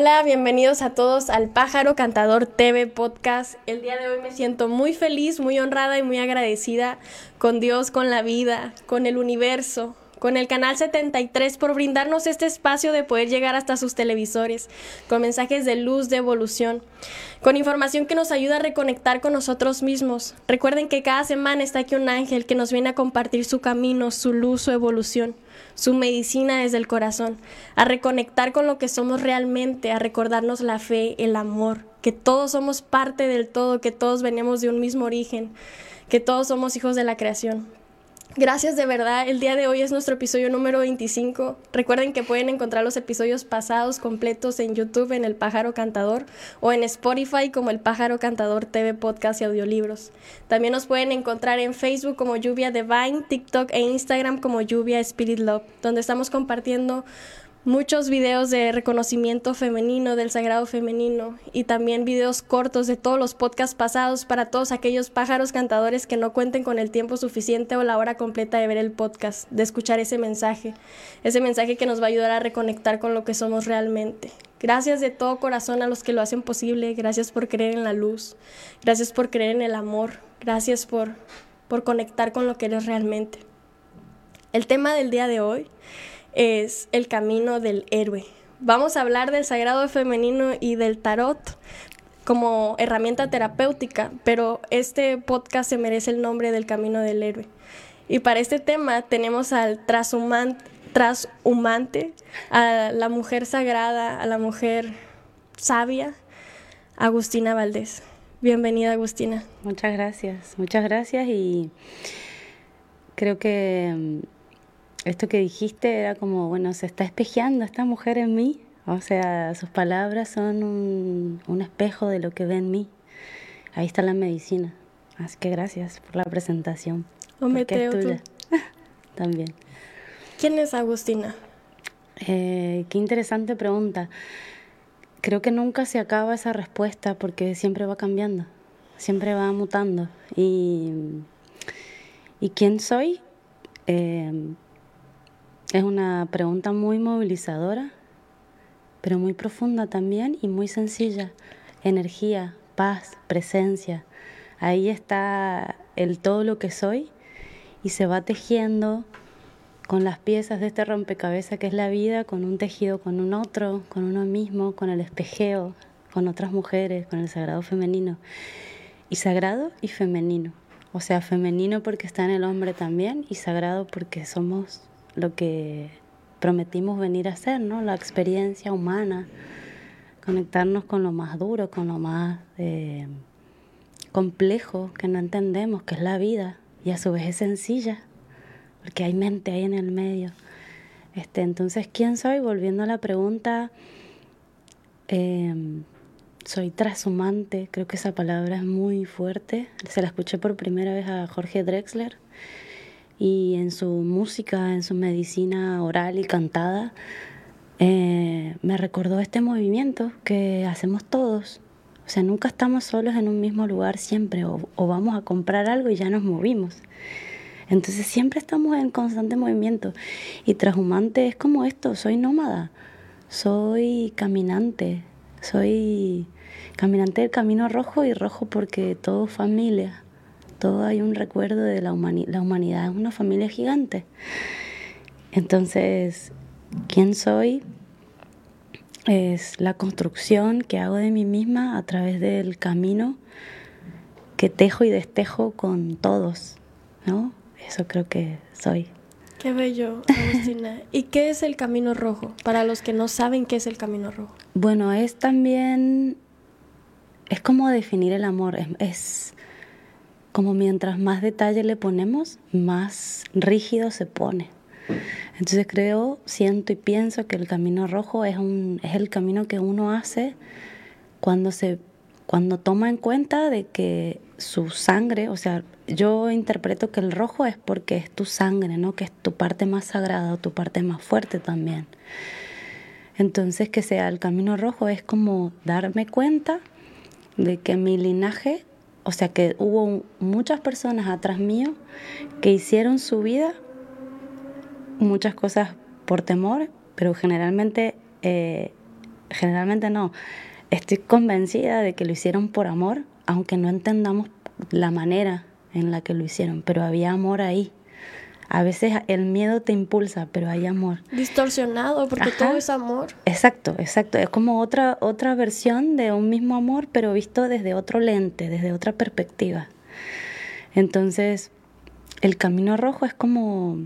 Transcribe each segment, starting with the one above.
Hola, bienvenidos a todos al Pájaro Cantador TV Podcast. El día de hoy me siento muy feliz, muy honrada y muy agradecida con Dios, con la vida, con el universo, con el Canal 73 por brindarnos este espacio de poder llegar hasta sus televisores, con mensajes de luz, de evolución, con información que nos ayuda a reconectar con nosotros mismos. Recuerden que cada semana está aquí un ángel que nos viene a compartir su camino, su luz, su evolución, su medicina desde el corazón, a reconectar con lo que somos realmente, a recordarnos la fe, el amor, que todos somos parte del todo, que todos venimos de un mismo origen, que todos somos hijos de la creación. Gracias de verdad. El día de hoy es nuestro episodio número 25. Recuerden que pueden encontrar los episodios pasados completos en YouTube en El Pájaro Cantador o en Spotify como El Pájaro Cantador TV Podcast y Audiolibros. También nos pueden encontrar en Facebook como Lluvia Divine, TikTok e Instagram como Lluvia Spirit Love, donde estamos compartiendo muchos videos de reconocimiento femenino, del sagrado femenino, y también videos cortos de todos los podcasts pasados para todos aquellos pájaros cantadores que no cuenten con el tiempo suficiente o la hora completa de ver el podcast, de escuchar ese mensaje, ese mensaje que nos va a ayudar a reconectar con lo que somos realmente. Gracias de todo corazón a los que lo hacen posible, gracias por creer en la luz, gracias por creer en el amor, gracias por, por conectar con lo que eres realmente. El tema del día de hoy es el camino del héroe. Vamos a hablar del sagrado femenino y del tarot como herramienta terapéutica, pero este podcast se merece el nombre del camino del héroe. Y para este tema tenemos al trashumante a la mujer sagrada, a la mujer sabia, Agustina Valdés. Bienvenida, Agustina. Muchas gracias, muchas gracias y creo que esto que dijiste era como, bueno, se está espejeando esta mujer en mí. O sea, sus palabras son un, espejo de lo que ve en mí. Ahí está la medicina. Así que gracias por la presentación. Ometeo También. ¿Quién es Agustina? Eh, qué interesante pregunta. Creo que nunca se acaba esa respuesta porque siempre va cambiando, siempre va mutando. ¿Y, ¿y quién soy? Eh, es una pregunta muy movilizadora, pero muy profunda también y muy sencilla. Energía, paz, presencia. Ahí está el todo lo que soy y se va tejiendo con las piezas de este rompecabezas que es la vida, con un tejido con un otro, con uno mismo, con el espejeo, con otras mujeres, con el sagrado femenino. Y sagrado y femenino. O sea, femenino porque está en el hombre también y sagrado porque somos lo que prometimos venir a hacer, ¿no? La experiencia humana, conectarnos con lo más duro, con lo más eh, complejo que no entendemos, que es la vida, y a su vez es sencilla, porque hay mente ahí en el medio. Este, entonces, ¿quién soy? Volviendo a la pregunta, em, soy trashumante, creo que esa palabra es muy fuerte. Se la escuché por primera vez a Jorge Drexler y en su música, en su medicina oral y cantada, eh, me recordó este movimiento que hacemos todos. O sea, nunca estamos solos en un mismo lugar siempre, o, vamos a comprar algo y ya nos movimos. Entonces siempre estamos en constante movimiento. Y trashumante es como esto, soy nómada, soy caminante, soy caminante del camino rojo y rojo porque todo familia todo hay un recuerdo de la, humanidad. la humanidad, es una familia gigante. Entonces, ¿quién soy? Es la construcción que hago de mí misma a través del camino que tejo y destejo con todos, ¿no? Eso creo que soy. Qué bello, Agustina. ¿Y qué es el camino rojo? Para los que no saben qué es el camino rojo. Bueno, es también, es como definir el amor, es como mientras más detalle le ponemos, más rígido se pone. Entonces creo, siento y pienso que el camino rojo es, un, es el camino que uno hace cuando, se, cuando toma en cuenta de que su sangre, o sea, yo interpreto que el rojo es porque es tu sangre, ¿no? Que es tu parte más sagrada o tu parte más fuerte también. Entonces que sea el camino rojo es como darme cuenta de que mi linaje o sea que hubo muchas personas atrás mío que hicieron su vida, muchas cosas por temor, pero generalmente eh, generalmente no. Estoy convencida de que lo hicieron por amor, aunque no entendamos la manera en la que lo hicieron, pero había amor ahí. A veces el miedo te impulsa, pero hay amor. Distorsionado, porque todo es amor. Exacto, exacto. Es como otra, otra versión de un mismo amor, pero visto desde otro lente, desde otra perspectiva. Entonces, el camino rojo es como...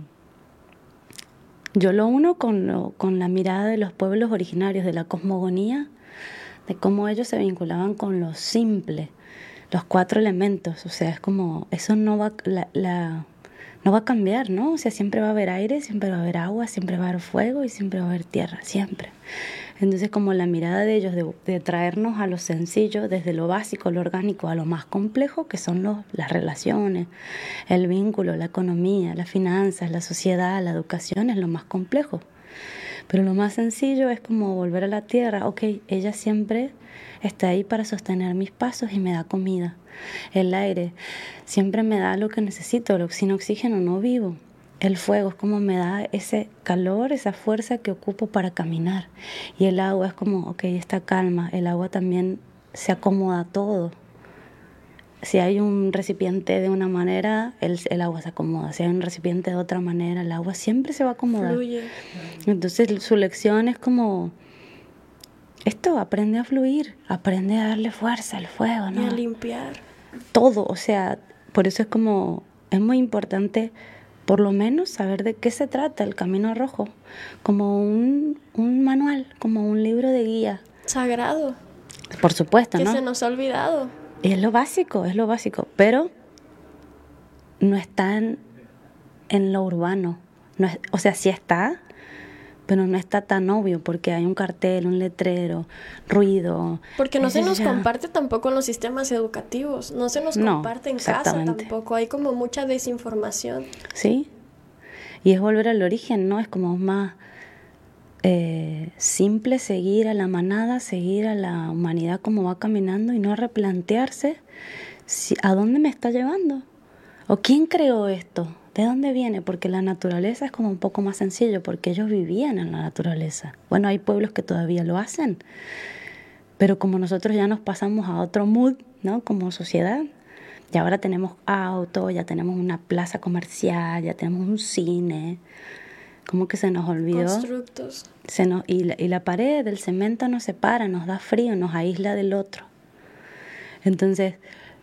Yo lo uno con, con la mirada de los pueblos originarios, de la cosmogonía, de cómo ellos se vinculaban con lo simple, los cuatro elementos. O sea, es como, eso no va, la, la no va a cambiar, ¿no? O sea, siempre va a haber aire, siempre va a haber agua, siempre va a haber fuego y siempre va a haber tierra, siempre. Entonces, como la mirada de ellos de, traernos a lo sencillo, desde lo básico, lo orgánico, a lo más complejo, que son los, las relaciones, el vínculo, la economía, las finanzas, la sociedad, la educación, es lo más complejo. Pero lo más sencillo es como volver a la tierra, ok, ella siempre está ahí para sostener mis pasos y me da comida. El aire siempre me da lo que necesito, sin oxígeno no vivo. El fuego es como me da ese calor, esa fuerza que ocupo para caminar. Y el agua es como, ok, esta calma. El agua también se acomoda todo. Si hay un recipiente de una manera, el, el, agua se acomoda. Si hay un recipiente de otra manera, el agua siempre se va a acomodar. Entonces su lección es como esto aprende a fluir, aprende a darle fuerza al fuego, ¿no? Y a limpiar. Todo, o sea, por eso es como, es muy importante por lo menos saber de qué se trata el Camino Rojo, como un, un manual, como un libro de guía. Sagrado. Por supuesto, ¿no? Que se nos ha olvidado. Y es lo básico, es lo básico, pero no está en, en lo urbano. No es, o sea, sí está, pero no está tan obvio porque hay un cartel, un letrero, ruido. Porque no se nos comparte tampoco en los sistemas educativos, no se nos comparte en casa tampoco, hay como mucha desinformación. Sí, y es volver al origen, ¿no? Es como más eh, simple seguir a la manada, seguir a la humanidad como va caminando y no replantearse si, a dónde me está llevando o quién creó esto. ¿De dónde viene? Porque la naturaleza es como un poco más sencillo, porque ellos vivían en la naturaleza. Bueno, hay pueblos que todavía lo hacen, pero como nosotros ya nos pasamos a otro mood, ¿no? Como sociedad, y ahora tenemos auto, ya tenemos una plaza comercial, ya tenemos un cine, como que se nos olvidó. Constructos. Se nos, y, la, y la pared del cemento nos separa, nos da frío, nos aísla del otro. Entonces,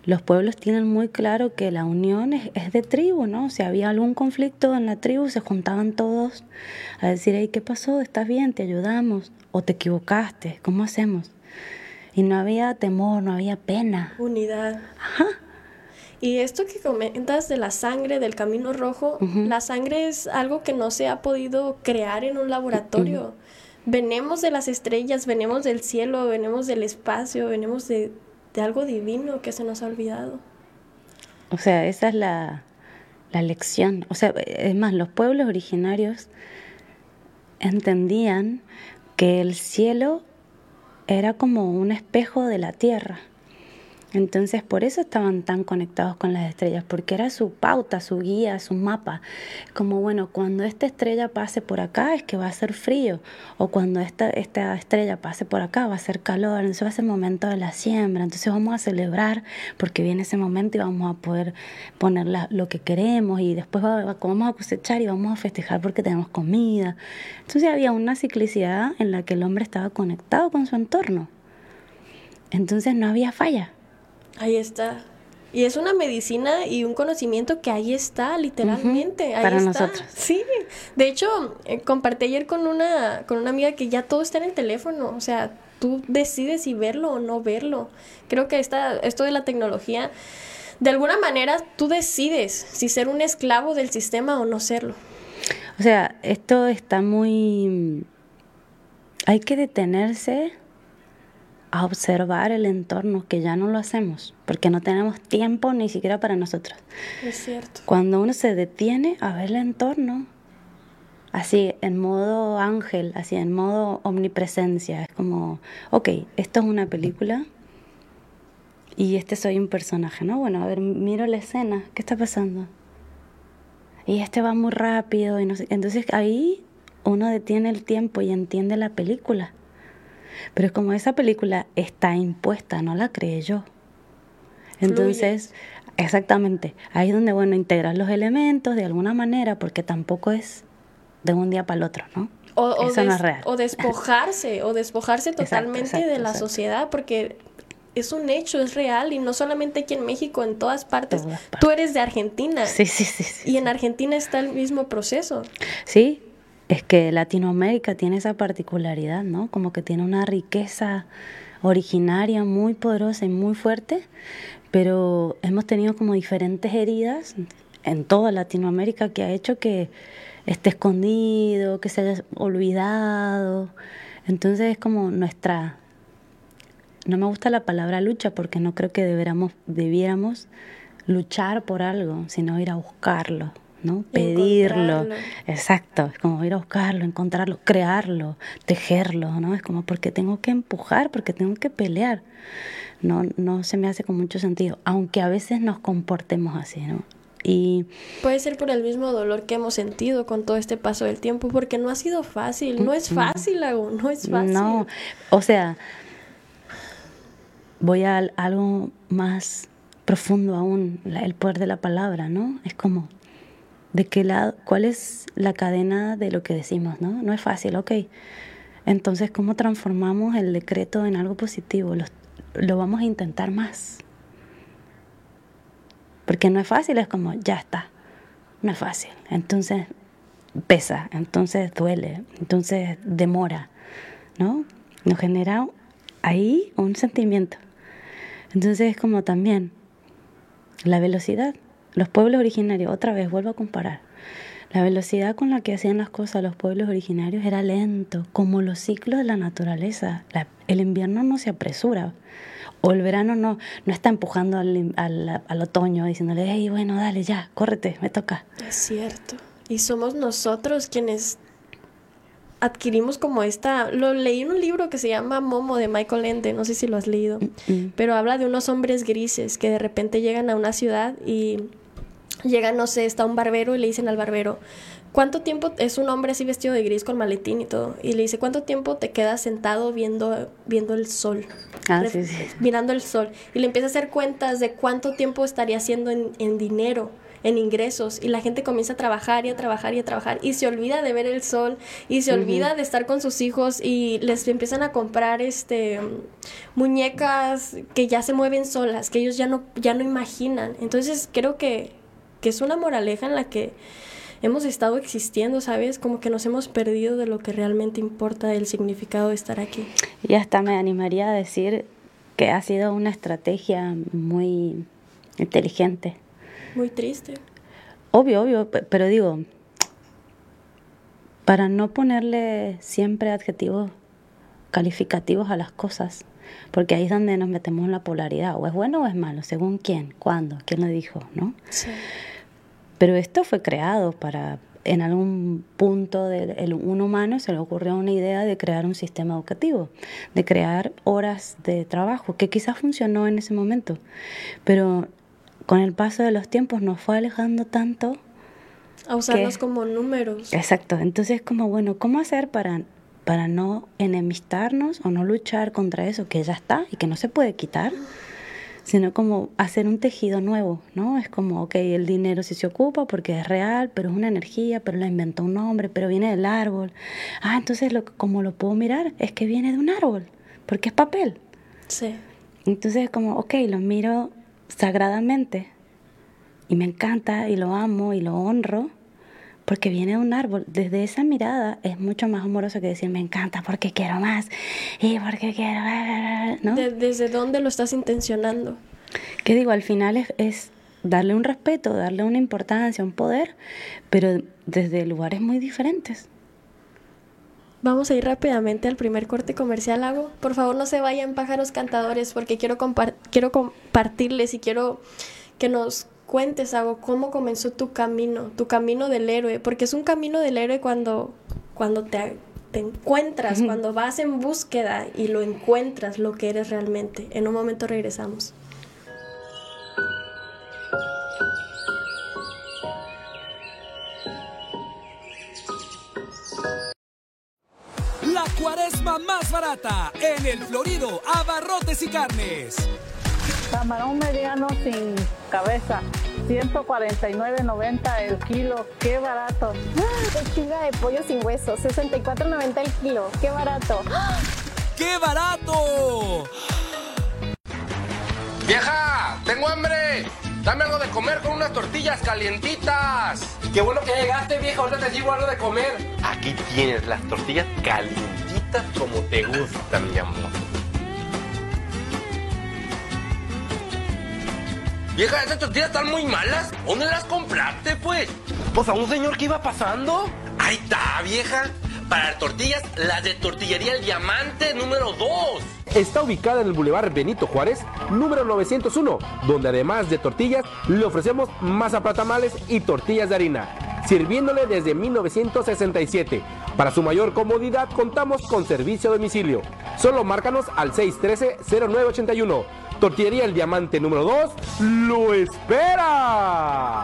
los pueblos tienen muy claro que la unión es, de tribu, ¿no? Si había algún conflicto en la tribu, se juntaban todos a decir, hey, ¿qué pasó? ¿Estás bien? ¿Te ayudamos? ¿O te equivocaste? ¿Cómo hacemos? Y no había temor, no había pena. Unidad. Ajá. Y esto que comentas de la sangre, del camino rojo, la sangre es algo que no se ha podido crear en un laboratorio. Venemos de las estrellas, venimos del cielo, venimos del espacio, venimos de de algo divino que se nos ha olvidado. O sea, esa es la, la lección. O sea, es más, los pueblos originarios entendían que el cielo era como un espejo de la tierra. Entonces por eso estaban tan conectados con las estrellas, porque era su pauta, su guía, su mapa. Como bueno, cuando esta estrella pase por acá es que va a ser frío, o cuando esta, esta estrella pase por acá va a ser calor, entonces va a ser momento de la siembra, entonces vamos a celebrar porque viene ese momento y vamos a poder poner lo que queremos y después vamos a cosechar y vamos a festejar porque tenemos comida. Entonces había una ciclicidad en la que el hombre estaba conectado con su entorno. Entonces no había falla. Ahí está. Y es una medicina y un conocimiento que ahí está, literalmente. Para nosotros. Sí. De hecho, eh, compartí ayer con una, con una amiga que ya todo está en el teléfono. O sea, tú decides si verlo o no verlo. Creo que esta, esto de la tecnología, de alguna manera, tú decides si ser un esclavo del sistema o no serlo. O sea, esto está muy... Hay que detenerse a observar el entorno, que ya no lo hacemos, porque no tenemos tiempo ni siquiera para nosotros. Es cierto. Cuando uno se detiene a ver el entorno, así en modo ángel, así en modo omnipresencia, es como, ok, esto es una película y este soy un personaje, ¿no? Bueno, a ver, miro la escena, ¿qué está pasando? Y este va muy rápido y no sé, entonces ahí uno detiene el tiempo y entiende la película Pero es como esa película está impuesta, no la creé yo. Entonces, exactamente, ahí es donde, bueno, integrar los elementos de alguna manera, porque tampoco es de un día para el otro, ¿no? O, Eso no es real. o despojarse, o despojarse totalmente de la sociedad, porque es un hecho, es real, y no solamente aquí en México, en todas partes. Tú eres de Argentina. Sí, sí, sí, sí. Y en Argentina está el mismo proceso. Sí, es que Latinoamérica tiene esa particularidad, ¿no? Como que tiene una riqueza originaria muy poderosa y muy fuerte, pero hemos tenido como diferentes heridas en toda Latinoamérica que ha hecho que esté escondido, que se haya olvidado. Entonces es como nuestra, no me gusta la palabra lucha porque no creo que debiéramos, debiéramos luchar por algo, sino ir a buscarlo. ¿No? Pedirlo. Exacto, es como ir a buscarlo, encontrarlo, crearlo, tejerlo, ¿no? Es como porque tengo que empujar, porque tengo que pelear. No, no se me hace con mucho sentido, aunque a veces nos comportemos así, ¿no? Y puede ser por el mismo dolor que hemos sentido con todo este paso del tiempo, porque no ha sido fácil, no es fácil, Lago, no es fácil. No, o sea, voy a algo más profundo aún, el poder de la palabra, ¿no? Es como de qué lado, cuál es la cadena de lo que decimos, ¿no? No es fácil, ok. Entonces, ¿cómo transformamos el decreto en algo positivo? Lo, lo vamos a intentar más. Porque no es fácil, es como, ya está. No es fácil. Entonces, pesa, entonces duele, entonces demora, ¿no? Nos genera ahí un sentimiento. Entonces es como también la velocidad. Los pueblos originarios, otra vez vuelvo a comparar. La velocidad con la que hacían las cosas los pueblos originarios era lento, como los ciclos de la naturaleza. el invierno no se apresura, o el verano no, no está empujando al, al, al otoño diciéndole, hey, bueno, dale, ya, córrete, me toca. Es cierto. Y somos nosotros quienes adquirimos como esta, lo leí en un libro que se llama Momo de Michael Ende, no sé si lo has leído, pero habla de unos hombres grises que de repente llegan a una ciudad y llegan, no sé, está un barbero y le dicen al barbero, ¿cuánto tiempo es un hombre así vestido de gris con maletín y todo? Y le dice, ¿cuánto tiempo te quedas sentado viendo, viendo el sol? Ah, sí, sí. Mirando el sol. Y le empieza a hacer cuentas de cuánto tiempo estaría haciendo en, en dinero en ingresos y la gente comienza a trabajar y a trabajar y a trabajar y se olvida de ver el sol y se olvida de estar con sus hijos y les empiezan a comprar este muñecas que ya se mueven solas, que ellos ya no ya no imaginan. Entonces, creo que que es una moraleja en la que hemos estado existiendo, ¿sabes? Como que nos hemos perdido de lo que realmente importa del significado de estar aquí. Y hasta me animaría a decir que ha sido una estrategia muy inteligente. Muy triste. Obvio, obvio, pero digo, para no ponerle siempre adjetivos calificativos a las cosas, porque ahí es donde nos metemos en la polaridad, o es bueno o es malo, según quién, cuándo, quién lo dijo, ¿no? Sí. Pero esto fue creado para, en algún punto de un humano se le ocurrió una idea de crear un sistema educativo, de crear horas de trabajo, que quizás funcionó en ese momento, pero con el paso de los tiempos nos fue alejando tanto. A usarlos como números. Exacto, entonces como, bueno, ¿cómo hacer para, para no enemistarnos o no luchar contra eso que ya está y que no se puede quitar? sino como hacer un tejido nuevo, ¿no? Es como, ok, el dinero sí se ocupa porque es real, pero es una energía, pero la inventó un hombre, pero viene del árbol. Ah, entonces lo, como lo puedo mirar es que viene de un árbol, porque es papel. Sí. Entonces es como, ok, lo miro sagradamente y me encanta y lo amo y lo honro porque viene de un árbol. Desde esa mirada es mucho más amoroso que decir me encanta porque quiero más y porque quiero... ¿no? ¿Desde dónde lo estás intencionando? Que digo, al final es, es darle un respeto, darle una importancia, un poder, pero desde lugares muy diferentes. Vamos a ir rápidamente al primer corte comercial, Hago. Por favor, no se vayan pájaros cantadores porque quiero, quiero compartirles y quiero que nos cuentes algo, cómo comenzó tu camino, tu camino del héroe, porque es un camino del héroe cuando, cuando te, te encuentras, cuando vas en búsqueda y lo encuentras lo que eres realmente. En un momento regresamos. la más barata en el Florido Abarrotes y Carnes. Camarón mediano sin cabeza, 149.90 el kilo, qué barato. Pechuga de pollo sin hueso, 64.90 el kilo, qué barato. ¡Qué barato! ¡Vieja! ¡Tengo hambre! Dame algo de comer con unas tortillas calientitas. Qué bueno que llegaste, vieja. Ahorita te llevo algo de comer. Aquí tienes las tortillas calientitas como te gustan, mi amor. Vieja, esas tortillas están muy malas. ¿Dónde las compraste, pues? Pues a un señor que iba pasando. Ahí está, vieja. Para tortillas, las de Tortillería El Diamante número 2. Está ubicada en el Boulevard Benito Juárez, número 901, donde además de tortillas, le ofrecemos masa para tamales y tortillas de harina, sirviéndole desde 1967. Para su mayor comodidad, contamos con servicio a domicilio. Solo márcanos al 613-0981. Tortillería El Diamante número 2 lo espera.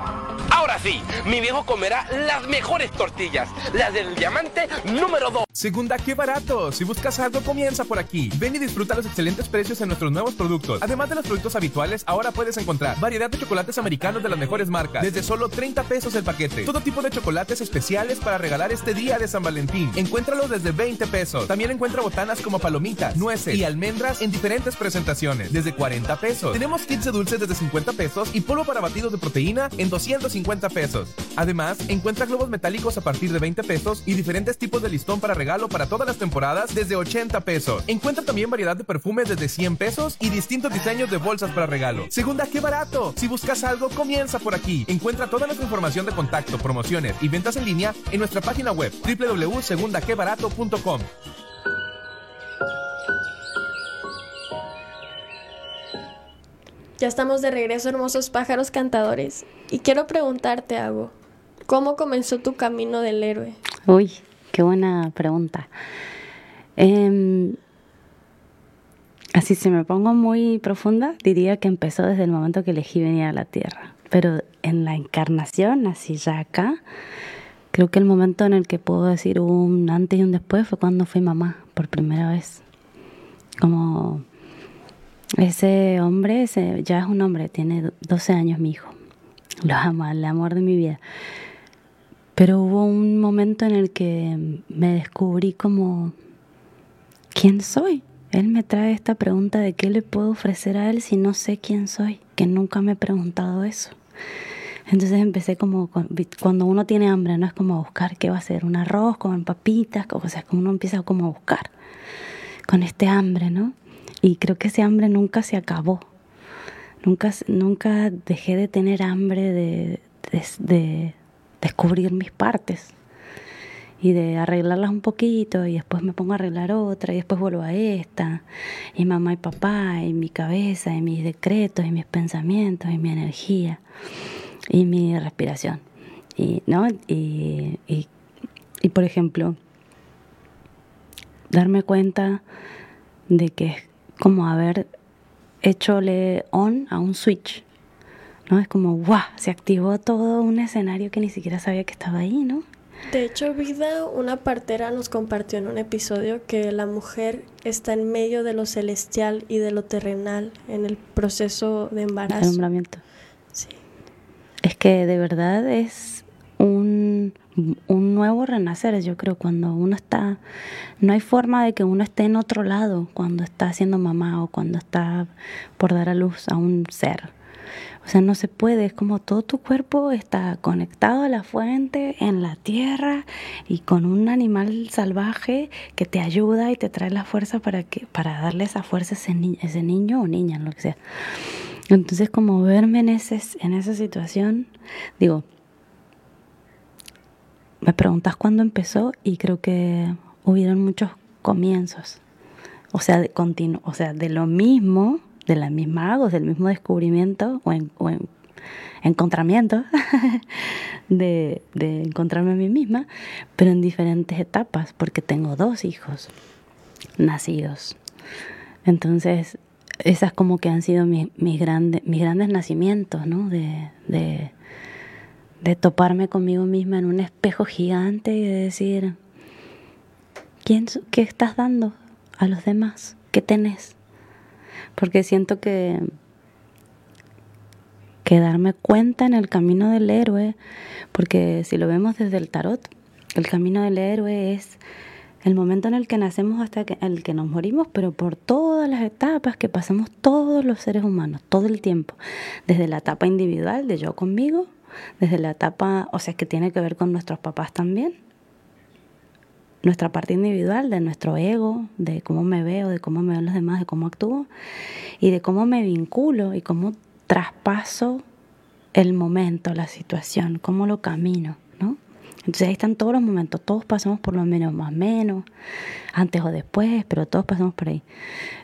Ahora sí, mi viejo comerá las mejores tortillas, las del diamante número 2. Segunda, qué barato. Si buscas algo, comienza por aquí. Ven y disfruta los excelentes precios en nuestros nuevos productos. Además de los productos habituales, ahora puedes encontrar variedad de chocolates americanos de las mejores marcas, desde solo 30 pesos el paquete. Todo tipo de chocolates especiales para regalar este día de San Valentín. Encuéntralos desde 20 pesos. También encuentra botanas como palomitas, nueces y almendras en diferentes presentaciones, desde 40 pesos. Tenemos kits de dulces desde 50 pesos y polvo para batidos de proteína en 250 pesos. Además, encuentra globos metálicos a partir de 20 pesos y diferentes tipos de listón para regalo para todas las temporadas desde 80 pesos. Encuentra también variedad de perfumes desde 100 pesos y distintos diseños de bolsas para regalo. Segunda, qué barato. Si buscas algo, comienza por aquí. Encuentra toda nuestra información de contacto, promociones y ventas en línea en nuestra página web www.segundaquebarato.com. Ya estamos de regreso, hermosos pájaros cantadores. Y quiero preguntarte algo. ¿Cómo comenzó tu camino del héroe? Uy, qué buena pregunta. Em, así si me pongo muy profunda, diría que empezó desde el momento que elegí venir a la Tierra. Pero en la encarnación, así ya acá, creo que el momento en el que puedo decir un antes y un después fue cuando fui mamá por primera vez. Como ese hombre, ese, ya es un hombre, tiene 12 años mi hijo. Lo amo, el amor de mi vida. Pero hubo un momento en el que me descubrí como, ¿quién soy? Él me trae esta pregunta de qué le puedo ofrecer a él si no sé quién soy, que nunca me he preguntado eso. Entonces empecé como, cuando uno tiene hambre, no es como buscar qué va a ser, un arroz con papitas, o sea, uno empieza como a buscar con este hambre, ¿no? Y creo que ese hambre nunca se acabó. Nunca, nunca dejé de tener hambre de, de, de descubrir mis partes y de arreglarlas un poquito y después me pongo a arreglar otra y después vuelvo a esta. Y mamá y papá y mi cabeza y mis decretos y mis pensamientos y mi energía y mi respiración. Y no y, y, y por ejemplo darme cuenta de que como haber hechole on a un switch ¿no? Es como, ¡guau! Se activó todo un escenario que ni siquiera sabía que estaba ahí, ¿no? De hecho, Vida, una partera nos compartió en un episodio que la mujer está en medio de lo celestial y de lo terrenal en el proceso de embarazo. Alumbramiento. Sí. Es que de verdad es un, nuevo renacer, yo creo, cuando uno está, no hay forma de que uno esté en otro lado cuando está siendo mamá o cuando está por dar a luz a un ser. O sea, no se puede, es como todo tu cuerpo está conectado a la fuente, en la tierra y con un animal salvaje que te ayuda y te trae la fuerza para, que, para darle esa fuerza a ese niño o niña, lo que sea. Entonces, como verme en, ese, en esa situación, digo, me preguntas cuándo empezó y creo que hubieron muchos comienzos. O sea, de continuo, o sea, de lo mismo de la misma hago, del mismo descubrimiento o, en, encontramiento de, encontrarme a mí misma, pero en diferentes etapas, porque tengo dos hijos nacidos. Entonces, esas como que han sido mis, grandes, nacimientos, ¿no? De, de toparme conmigo misma en un espejo gigante y de decir, ¿quién, ¿qué estás dando? a los demás? ¿Qué tenés? Porque siento que, que darme cuenta en el camino del héroe, porque si lo vemos desde el tarot, el camino del héroe es el momento en el que nacemos hasta el que nos morimos, pero por todas las etapas que pasamos todos los seres humanos, todo el tiempo, desde la etapa individual de yo conmigo, desde la etapa, o sea, que tiene que ver con nuestros papás también, nuestra parte individual, de nuestro ego, de cómo me veo, de cómo me ven los demás, de cómo actúo y de cómo me vinculo y cómo traspaso el momento, la situación, cómo lo camino. Entonces ahí están todos los momentos, todos pasamos por lo menos más menos, antes o después, pero todos pasamos por ahí.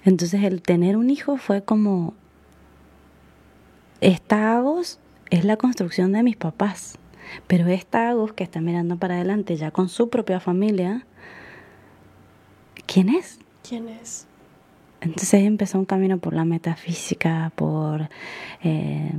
Entonces el tener un hijo fue como, esta Agos es la construcción de mis papás, pero esta Agos que está mirando para adelante ya con su propia familia, ¿quién es? ¿Quién es? Entonces empezó un camino por la metafísica, por... Eh,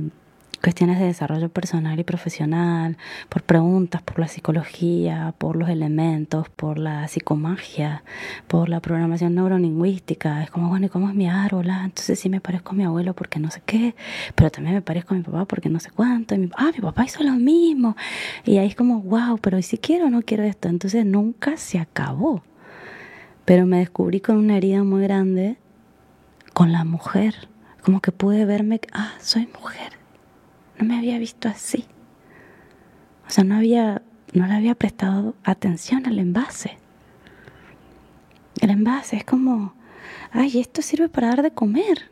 cuestiones de desarrollo personal y profesional, por preguntas, por la psicología, por los elementos, por la psicomagia, por la programación neurolingüística. Es como, bueno, ¿y cómo es mi árbol? Ah, entonces sí me parezco a mi abuelo porque no sé qué, pero también me parezco a mi papá porque no sé cuánto. Y mi, ah, mi papá hizo lo mismo. Y ahí es como, wow, pero ¿y si quiero o no quiero esto? Entonces nunca se acabó. Pero me descubrí con una herida muy grande con la mujer. Como que pude verme, ah, soy mujer no me había visto así. O sea, no había, no le había prestado atención al envase. El envase es como, ay, esto sirve para dar de comer.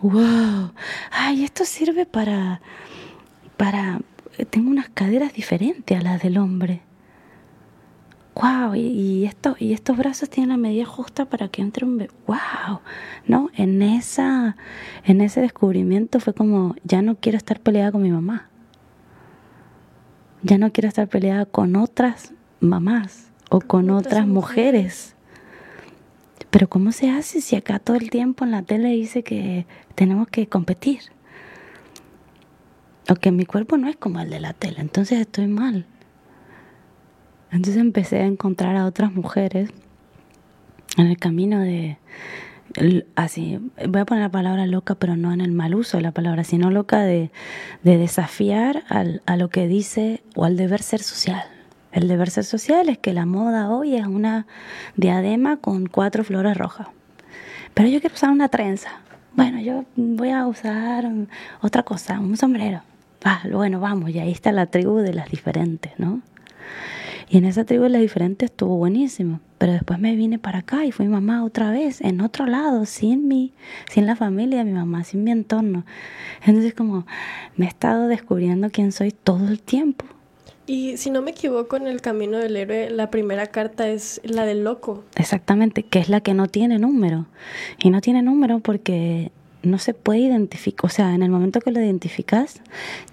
Wow, ay, esto sirve para, para, tengo unas caderas diferentes a las del hombre wow, y, esto, y estos brazos tienen la medida justa para que entre un bebé, wow, ¿no? En, esa, en ese descubrimiento fue como, ya no quiero estar peleada con mi mamá, ya no quiero estar peleada con otras mamás o con, otras, mujeres. Pero ¿cómo se hace si acá todo el tiempo en la tele dice que tenemos que competir? O que mi cuerpo no es como el de la tele, entonces estoy mal. Entonces empecé a encontrar a otras mujeres en el camino de, así, voy a poner la palabra loca, pero no en el mal uso de la palabra, sino loca de, desafiar a lo que dice o al deber ser social. El deber ser social es que la moda hoy es una diadema con cuatro flores rojas. Pero yo quiero usar una trenza. Bueno, yo voy a usar otra cosa, un sombrero. Ah, bueno, vamos, y ahí está la tribu de las diferentes, ¿no? Y en esa tribu de la diferente estuvo buenísimo. Pero después me vine para acá y fui mamá otra vez, en otro lado, sin mí, sin la familia de mi mamá, sin mi entorno. Entonces como me he estado descubriendo quién soy todo el tiempo. Y si no me equivoco, en el camino del héroe, la primera carta es la del loco. Exactamente, que es la que no tiene número. Y no tiene número porque no se puede identificar, o sea, en el momento que lo identificas,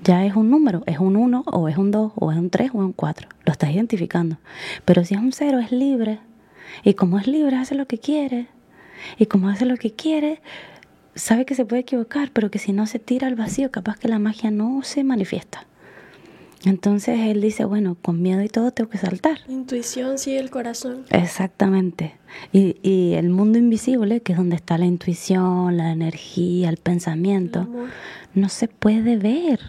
ya es un número, es un 1 o es un 2 o es un 3 o es un 4, lo estás identificando. Pero si es un 0 es libre, y como es libre hace lo que quiere, y como hace lo que quiere, sabe que se puede equivocar, pero que si no se tira al vacío, capaz que la magia no se manifiesta. Entonces él dice, bueno, con miedo y todo tengo que saltar. intuición, sí, el corazón. Exactamente. Y, y, el mundo invisible, que es donde está la intuición, la energía, el pensamiento, no se puede ver.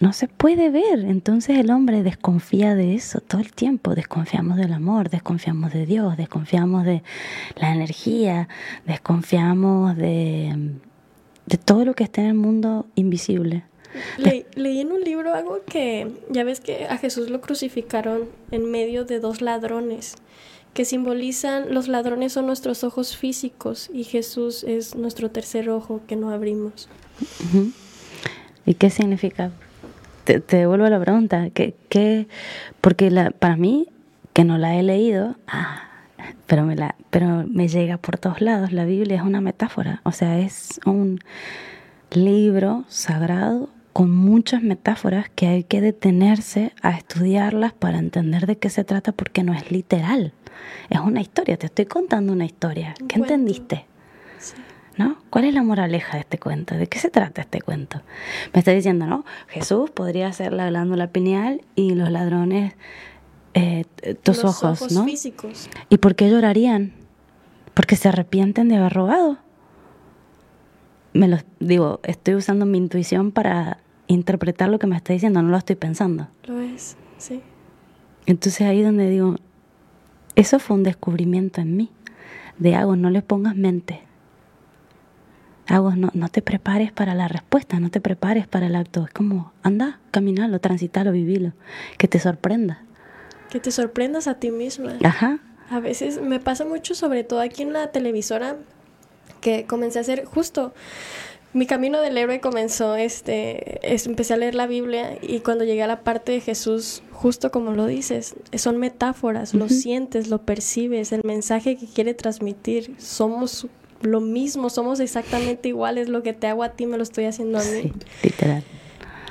No se puede ver. Entonces el hombre desconfía de eso todo el tiempo. Desconfiamos del amor, desconfiamos de Dios, desconfiamos de la energía, desconfiamos de, de todo lo que está en el mundo invisible leí en un libro algo que ya ves que a Jesús lo crucificaron en medio de dos ladrones que simbolizan los ladrones son nuestros ojos físicos y Jesús es nuestro tercer ojo que no abrimos. ¿Y qué significa? Te, te devuelvo la pregunta. ¿Qué, qué? Porque la, para mí, que no la he leído, ah, pero, me la, pero me llega por todos lados. La Biblia es una metáfora, o sea, es un libro sagrado con muchas metáforas que hay que detenerse a estudiarlas para entender de qué se trata porque no es literal. Es una historia, te estoy contando una historia. ¿Qué entendiste? ¿No? ¿Cuál es la moraleja de este cuento? ¿De qué se trata este cuento? Me está diciendo, ¿no? Jesús podría ser la glándula pineal y los ladrones eh, tus Los ojos, ojos ¿no? físicos. ¿Y por qué llorarían? Porque se arrepienten de haber robado. Me lo digo, estoy usando mi intuición para interpretar lo que me está diciendo, no lo estoy pensando. Lo es, sí. Entonces ahí donde digo, eso fue un descubrimiento en mí. De Agos, no le pongas mente. Agos, no, no te prepares para la respuesta, no te prepares para el acto. Es como, anda, caminalo, transitalo, vivilo. Que te sorprenda. Que te sorprendas a ti misma. Ajá. A veces me pasa mucho, sobre todo aquí en la televisora, que comencé a hacer justo. Mi camino del héroe comenzó, este, es- empecé a leer la Biblia y cuando llegué a la parte de Jesús, justo como lo dices, son metáforas, lo sientes, lo percibes, el mensaje que quiere transmitir, somos lo mismo, somos exactamente iguales, lo que te hago a ti me lo estoy haciendo a mí. Sí, literal.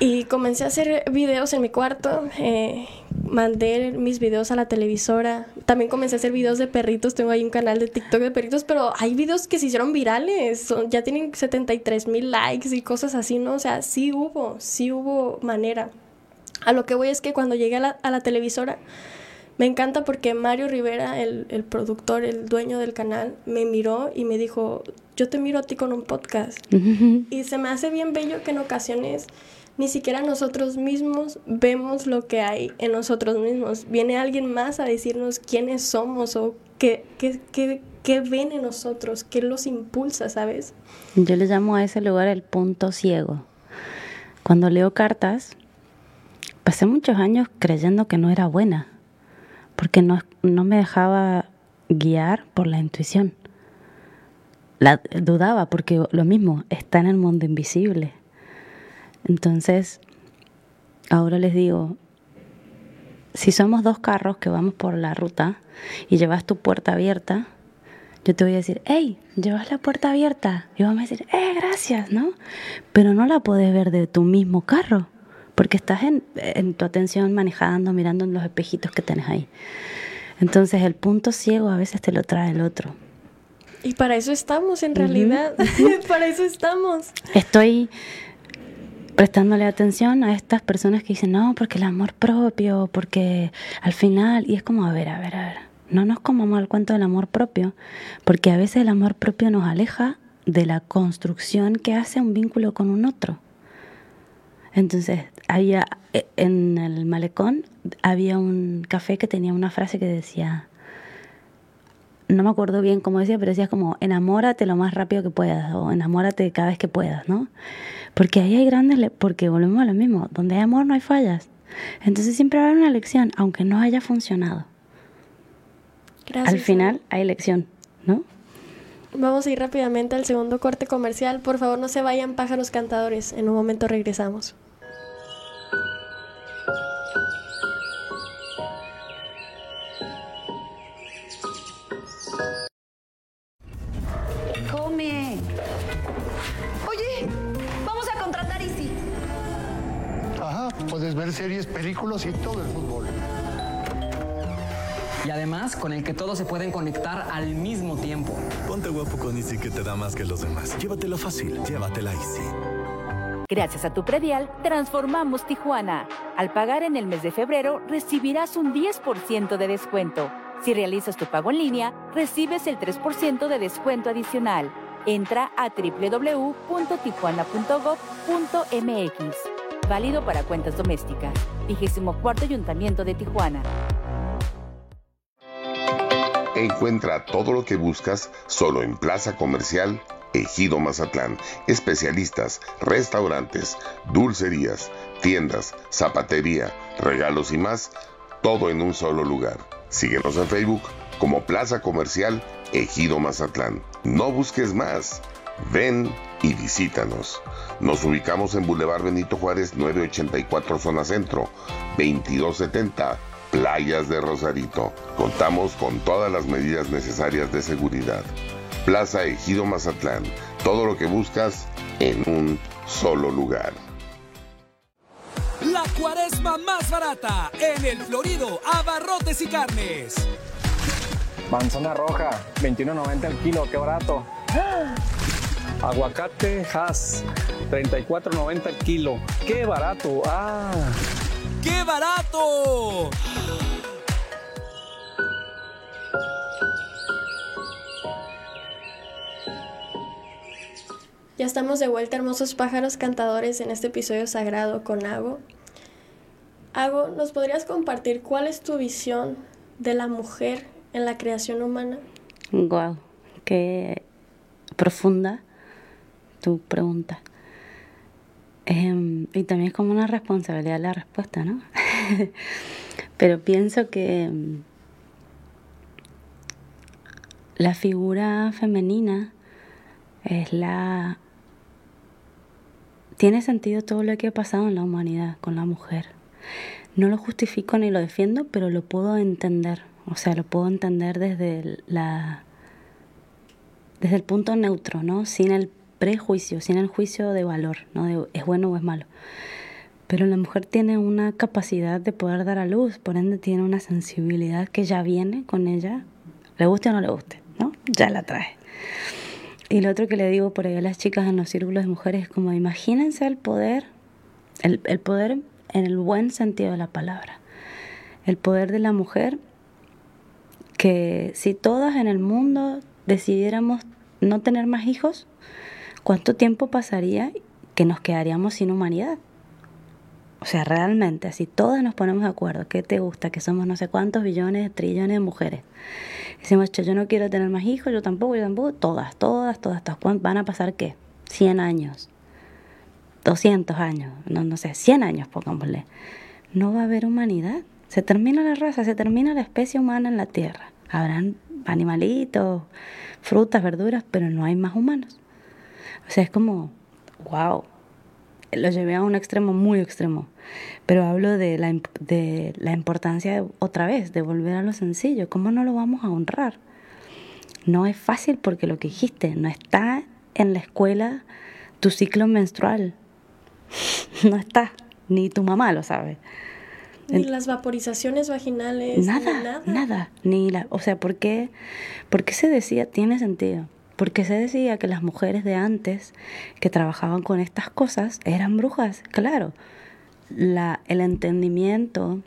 Y comencé a hacer videos en mi cuarto, eh, mandé mis videos a la televisora, también comencé a hacer videos de perritos, tengo ahí un canal de TikTok de perritos, pero hay videos que se hicieron virales, son- ya tienen 73 mil likes y cosas así, ¿no? O sea, sí hubo, sí hubo manera. A lo que voy es que cuando llegué a la, a la televisora, me encanta porque Mario Rivera, el, el productor, el dueño del canal, me miró y me dijo, yo te miro a ti con un podcast. Y se me hace bien bello que en ocasiones ni siquiera nosotros mismos vemos lo que hay en nosotros mismos. Viene alguien más a decirnos quiénes somos o qué, qué, qué, qué ven en nosotros, qué los impulsa, ¿sabes? Yo le llamo a ese lugar el punto ciego. Cuando leo cartas, pasé muchos años creyendo que no era buena, porque no, no me dejaba guiar por la intuición. La dudaba porque lo mismo, está en el mundo invisible. Entonces, ahora les digo, si somos dos carros que vamos por la ruta y llevas tu puerta abierta, yo te voy a decir, hey, llevas la puerta abierta. Y vamos a decir, eh, gracias, ¿no? Pero no la puedes ver de tu mismo carro, porque estás en, en tu atención manejando, mirando en los espejitos que tienes ahí. Entonces el punto ciego a veces te lo trae el otro. Y para eso estamos, en realidad. para eso estamos. Estoy prestándole atención a estas personas que dicen, no, porque el amor propio, porque al final, y es como, a ver, a ver, a ver, no nos comamos el cuento del amor propio, porque a veces el amor propio nos aleja de la construcción que hace un vínculo con un otro. Entonces, había eh, en el malecón había un café que tenía una frase que decía, no me acuerdo bien cómo decía, pero decía como, enamórate lo más rápido que puedas o enamórate cada vez que puedas, ¿no? Porque ahí hay grandes, le- porque volvemos a lo mismo, donde hay amor no hay fallas. Entonces siempre va a haber una lección, aunque no haya funcionado. Gracias. Al final hay lección, ¿no? Vamos a ir rápidamente al segundo corte comercial. Por favor, no se vayan pájaros cantadores. En un momento regresamos. Puedes ver series, películas y todo el fútbol. Y además con el que todos se pueden conectar al mismo tiempo. Ponte guapo con Easy que te da más que los demás. Llévatelo fácil, llévatela Easy. Gracias a tu predial, transformamos Tijuana. Al pagar en el mes de febrero, recibirás un 10% de descuento. Si realizas tu pago en línea, recibes el 3% de descuento adicional. Entra a www.tijuana.gov.mx. Válido para cuentas domésticas. 24 Ayuntamiento de Tijuana. Encuentra todo lo que buscas solo en Plaza Comercial Ejido Mazatlán. Especialistas, restaurantes, dulcerías, tiendas, zapatería, regalos y más, todo en un solo lugar. Síguenos en Facebook como Plaza Comercial Ejido Mazatlán. No busques más. Ven y visítanos. Nos ubicamos en Boulevard Benito Juárez 984 Zona Centro, 2270 Playas de Rosarito. Contamos con todas las medidas necesarias de seguridad. Plaza Ejido Mazatlán. Todo lo que buscas en un solo lugar. La cuaresma más barata en el Florido Abarrotes y Carnes. Manzana roja, 21.90 el kilo, qué barato. Aguacate Hass, 34.90 el kilo. ¡Qué barato! ¡Ah! ¡Qué barato! Ya estamos de vuelta, hermosos pájaros cantadores, en este episodio sagrado con Ago. Ago, ¿nos podrías compartir cuál es tu visión de la mujer en la creación humana? Wow, qué profunda tu pregunta. Em, y también es como una responsabilidad la respuesta, ¿no? Pero pienso que em, la figura femenina es la tiene sentido todo lo que ha pasado en la humanidad con la mujer. No lo justifico ni lo defiendo, pero lo puedo entender. O sea, lo puedo entender desde la desde el punto neutro, ¿no? Sin el prejuicio, sin el juicio de valor, ¿no? De es bueno o es malo. Pero la mujer tiene una capacidad de poder dar a luz, por ende tiene una sensibilidad que ya viene con ella, le guste o no le guste, ¿no? Ya la trae. Y lo otro que le digo por ahí a las chicas en los círculos de mujeres es como imagínense el poder, el, el poder en el buen sentido de la palabra, el poder de la mujer que si todas en el mundo decidiéramos no tener más hijos, ¿cuánto tiempo pasaría que nos quedaríamos sin humanidad? O sea, realmente, si todas nos ponemos de acuerdo, ¿qué te gusta? Que somos no sé cuántos billones, trillones de mujeres. Decimos, yo no quiero tener más hijos, yo tampoco, yo tampoco. Todas, todas, todas, todas. ¿Van a pasar qué? 100 años, 200 años, no, no sé, 100 años, pongámosle. No va a haber humanidad. Se termina la raza, se termina la especie humana en la Tierra. Habrán animalitos, frutas, verduras, pero no hay más humanos. O sea, es como, wow, lo llevé a un extremo muy extremo, pero hablo de la, de la importancia otra vez, de volver a lo sencillo. ¿Cómo no lo vamos a honrar? No es fácil porque lo que dijiste, no está en la escuela tu ciclo menstrual. No está, ni tu mamá lo sabe. Ni las vaporizaciones vaginales. Nada, ni nada. nada. Ni la, o sea, ¿por qué, ¿por qué se decía? Tiene sentido porque se decía que las mujeres de antes que trabajaban con estas cosas eran brujas, claro. La, el entendimiento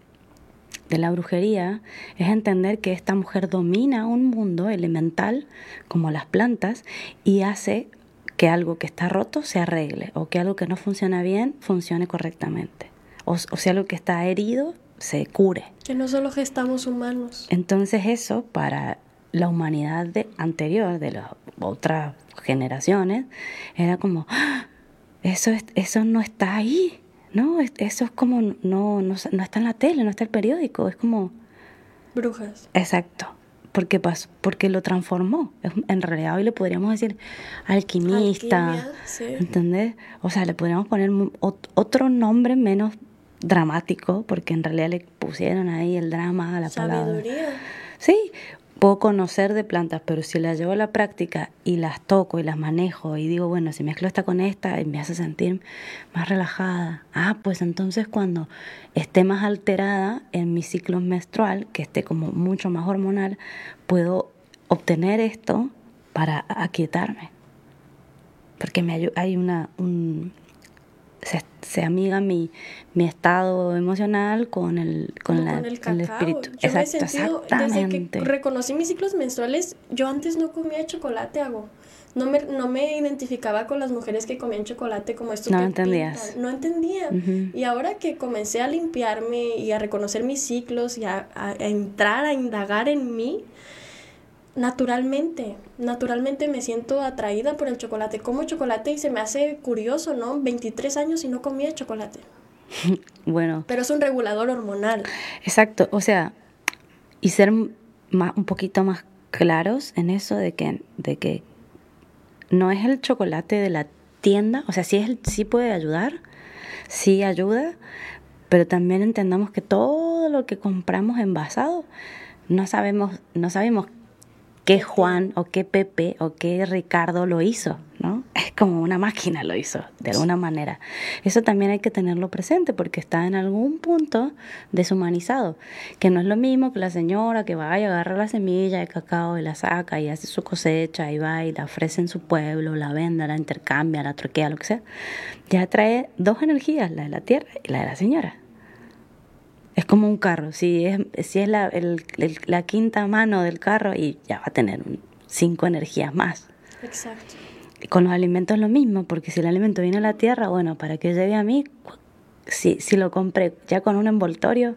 de la brujería es entender que esta mujer domina un mundo elemental como las plantas y hace que algo que está roto se arregle o que algo que no funciona bien funcione correctamente o, o sea algo que está herido se cure. Que no solo gestamos humanos. Entonces eso para la humanidad de, anterior, de las otras generaciones, era como, ¡Ah! eso, es, eso no está ahí, ¿no? Eso es como, no, no, no está en la tele, no está en el periódico, es como... Brujas. Exacto. Porque pasó, porque lo transformó. En realidad hoy le podríamos decir alquimista, ¿entendés? O sea, le podríamos poner otro nombre menos dramático, porque en realidad le pusieron ahí el drama a la Sabiduría. palabra. Sí, puedo conocer de plantas, pero si las llevo a la práctica y las toco y las manejo y digo, bueno, si mezclo esta con esta y me hace sentir más relajada, ah, pues entonces cuando esté más alterada en mi ciclo menstrual, que esté como mucho más hormonal, puedo obtener esto para aquietarme. Porque me hay una, un, se, amiga mi, mi estado emocional con el, con, la, el, espíritu. Exacto, exactamente. Desde que reconocí mis ciclos menstruales, yo antes no comía chocolate, hago. No me, no me identificaba con las mujeres que comían chocolate como esto. No entendías. No entendía. Y ahora que comencé a limpiarme y a reconocer mis ciclos y a, a entrar, a indagar en mí, naturalmente, naturalmente me siento atraída por el chocolate. Como chocolate y se me hace curioso, ¿no? 23 años y no comía chocolate. bueno. Pero es un regulador hormonal. Exacto, o sea, y ser más, un poquito más claros en eso de que, de que no es el chocolate de la tienda, o sea, sí, es sí puede ayudar, sí ayuda, pero también entendamos que todo lo que compramos envasado, no sabemos, no sabemos qué Juan o qué Pepe o qué Ricardo lo hizo, ¿no? Es como una máquina lo hizo, de alguna manera. Eso también hay que tenerlo presente porque está en algún punto deshumanizado, que no es lo mismo que la señora que va y agarra la semilla de cacao y la saca y hace su cosecha y va y la ofrece en su pueblo, la vende, la intercambia, la troquea, lo que sea. Ya trae dos energías, la de la tierra y la de la señora. Es como un carro, si es, si es la, el, la quinta mano del carro y ya va a tener cinco energías más. Exacto. con los alimentos es lo mismo, porque si el alimento viene a la tierra, bueno, para que llegue a mí, si, si lo compré ya con un envoltorio,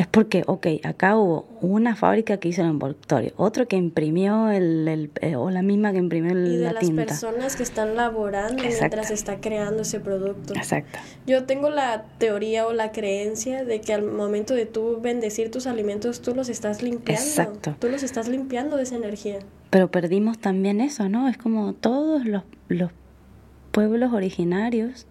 es porque, ok, acá hubo una fábrica que hizo el envoltorio, otro que imprimió el, el eh, o la misma que imprimió el, y de la las tinta. personas que están laborando Exacto. mientras se está creando ese producto. Exacto. Yo tengo la teoría o la creencia de que al momento de tú bendecir tus alimentos, tú los estás limpiando. Exacto. Tú los estás limpiando de esa energía. Pero perdimos también eso, ¿no? Es como todos los, los pueblos originarios.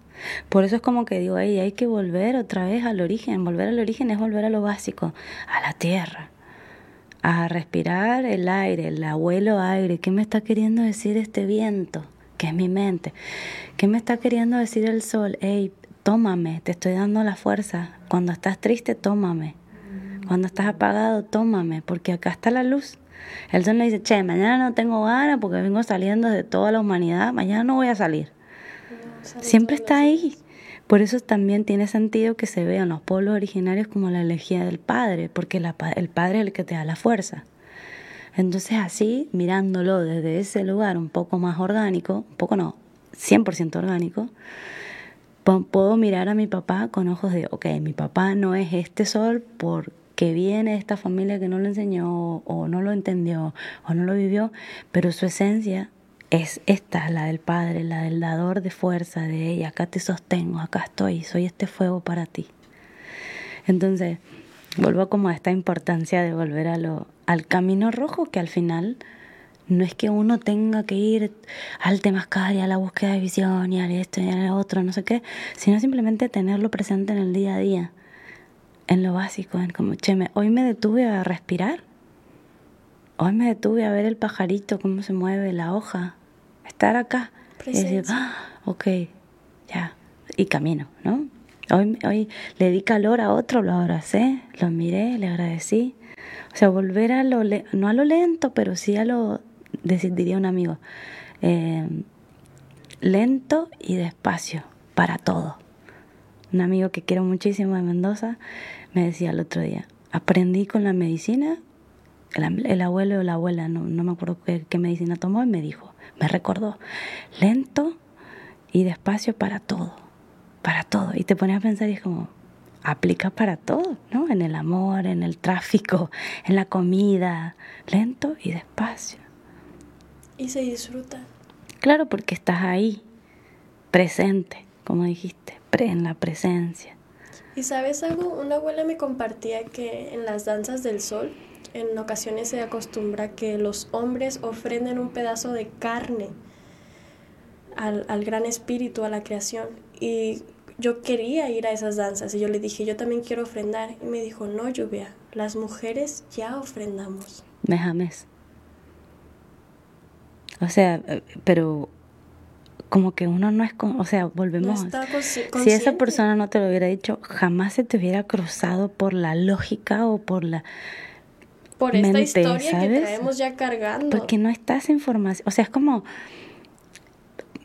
Por eso es como que digo, "Ey, hay que volver otra vez al origen. Volver al origen es volver a lo básico, a la tierra, a respirar el aire, el abuelo aire. ¿Qué me está queriendo decir este viento? Que es mi mente. ¿Qué me está queriendo decir el sol? Ey, tómame, te estoy dando la fuerza. Cuando estás triste, tómame. Cuando estás apagado, tómame, porque acá está la luz. El sol no dice, che, mañana no tengo ganas porque vengo saliendo de toda la humanidad, mañana no voy a salir. Siempre está ahí. Por eso también tiene sentido que se vean los pueblos originarios como la elegía del Padre, porque la el Padre es el que te da la fuerza. Entonces así, mirándolo desde ese lugar un poco más orgánico, un poco no, 100% orgánico, puedo mirar a mi papá con ojos de, ok, mi papá no es este sol porque viene de esta familia que no lo enseñó o no lo entendió o no lo vivió, pero su esencia es esta, la del Padre, la del dador de fuerza, de ella, acá te sostengo, acá estoy, soy este fuego para ti. Entonces, vuelvo como a esta importancia de volver a lo, al camino rojo, que al final no es que uno tenga que ir al temazcal y a la búsqueda de visión y al esto y al otro, no sé qué, sino simplemente tenerlo presente en el día a día, en lo básico, en como, me- hoy me detuve a respirar, hoy me detuve a ver el pajarito, cómo se mueve la hoja, estar acá y decir, Presencia. ah, ok, ya, y camino, ¿no? Hoy, hoy le di calor a otro, lo abracé, lo miré, le agradecí. O sea, volver a lo, no a lo lento, pero sí a lo, diría un amigo, eh, lento y despacio, para todo. Un amigo que quiero muchísimo de Mendoza me decía el otro día, aprendí con la medicina, el, abuelo o la abuela, no, no me acuerdo qué, qué medicina tomó, y me dijo, me recordó, lento y despacio para todo, para todo. Y te pones a pensar y es como, aplica para todo, ¿no? En el amor, en el tráfico, en la comida, lento y despacio. Y se disfruta. Claro, porque estás ahí, presente, como dijiste, pre- en la presencia. ¿Y sabes algo? Una abuela me compartía que en las danzas del sol, en ocasiones se acostumbra que los hombres ofrenden un pedazo de carne al, al gran espíritu, a la creación. Y yo quería ir a esas danzas y yo le dije, yo también quiero ofrendar. Y me dijo, no, lluvia, las mujeres ya ofrendamos. Mejames. O sea, eh, pero como que uno no es, con- o sea, volvemos. No si esa persona no te lo hubiera dicho, jamás se te hubiera cruzado por la lógica o por la Por esta mente, historia que traemos ya cargando. Porque no está esa información. O sea, es como.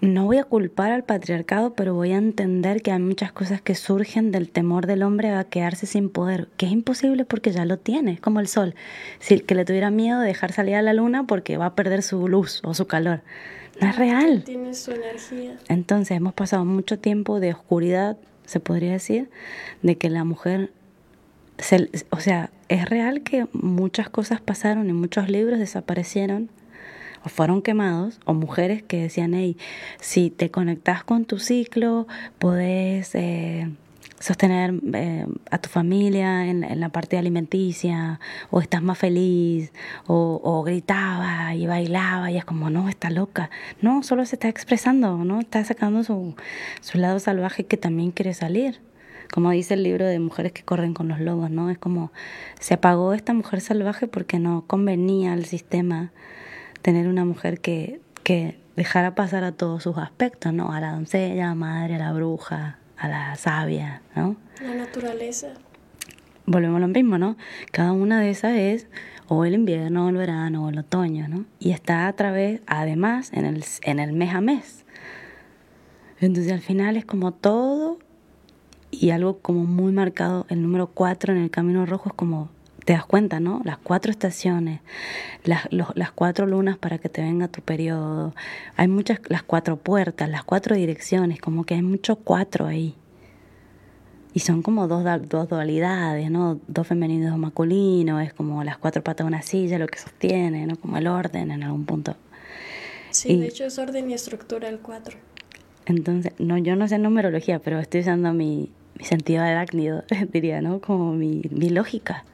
No voy a culpar al patriarcado, pero voy a entender que hay muchas cosas que surgen del temor del hombre a quedarse sin poder, que es imposible porque ya lo tiene, como el sol. Si el que le tuviera miedo de dejar salir a la luna porque va a perder su luz o su calor. No es real. Tiene su energía. Entonces hemos pasado mucho tiempo de oscuridad, se podría decir, de que la mujer, se- o sea, es real que muchas cosas pasaron y muchos libros desaparecieron o fueron quemados, o mujeres que decían, hey, si te conectas con tu ciclo, podés eh, sostener eh, a tu familia en, la parte alimenticia, o estás más feliz, o, o gritaba y bailaba, y es como, no, está loca. No, solo se está expresando, ¿no? Está sacando su, su lado salvaje que también quiere salir. Como dice el libro de Mujeres que corren con los lobos, ¿no? Es como, se apagó esta mujer salvaje porque no convenía al sistema tener una mujer que, que dejara pasar a todos sus aspectos, ¿no? A la doncella, a la madre, a la bruja, a la sabia, ¿no? La naturaleza. Volvemos a lo mismo, ¿no? Cada una de esas es o el invierno, o el verano, o el otoño, ¿no? Y está a través, además, en el, en el mes a mes. Entonces al final es como todo y algo como muy marcado, el número cuatro en el camino rojo es como te das cuenta, ¿no? Las cuatro estaciones, las, las cuatro lunas para que te venga tu periodo. Hay muchas, las cuatro puertas, las cuatro direcciones, como que hay mucho cuatro ahí. Y son como dos, dos dualidades, ¿no? Dos femeninos y dos masculinos, es como las cuatro patas de una silla, lo que sostiene, ¿no? Como el orden en algún punto. Sí, de hecho es orden y estructura el cuatro. Entonces, no, yo no sé numerología, pero estoy usando mi, mi sentido arácnido, diría, ¿no? Como mi, mi lógica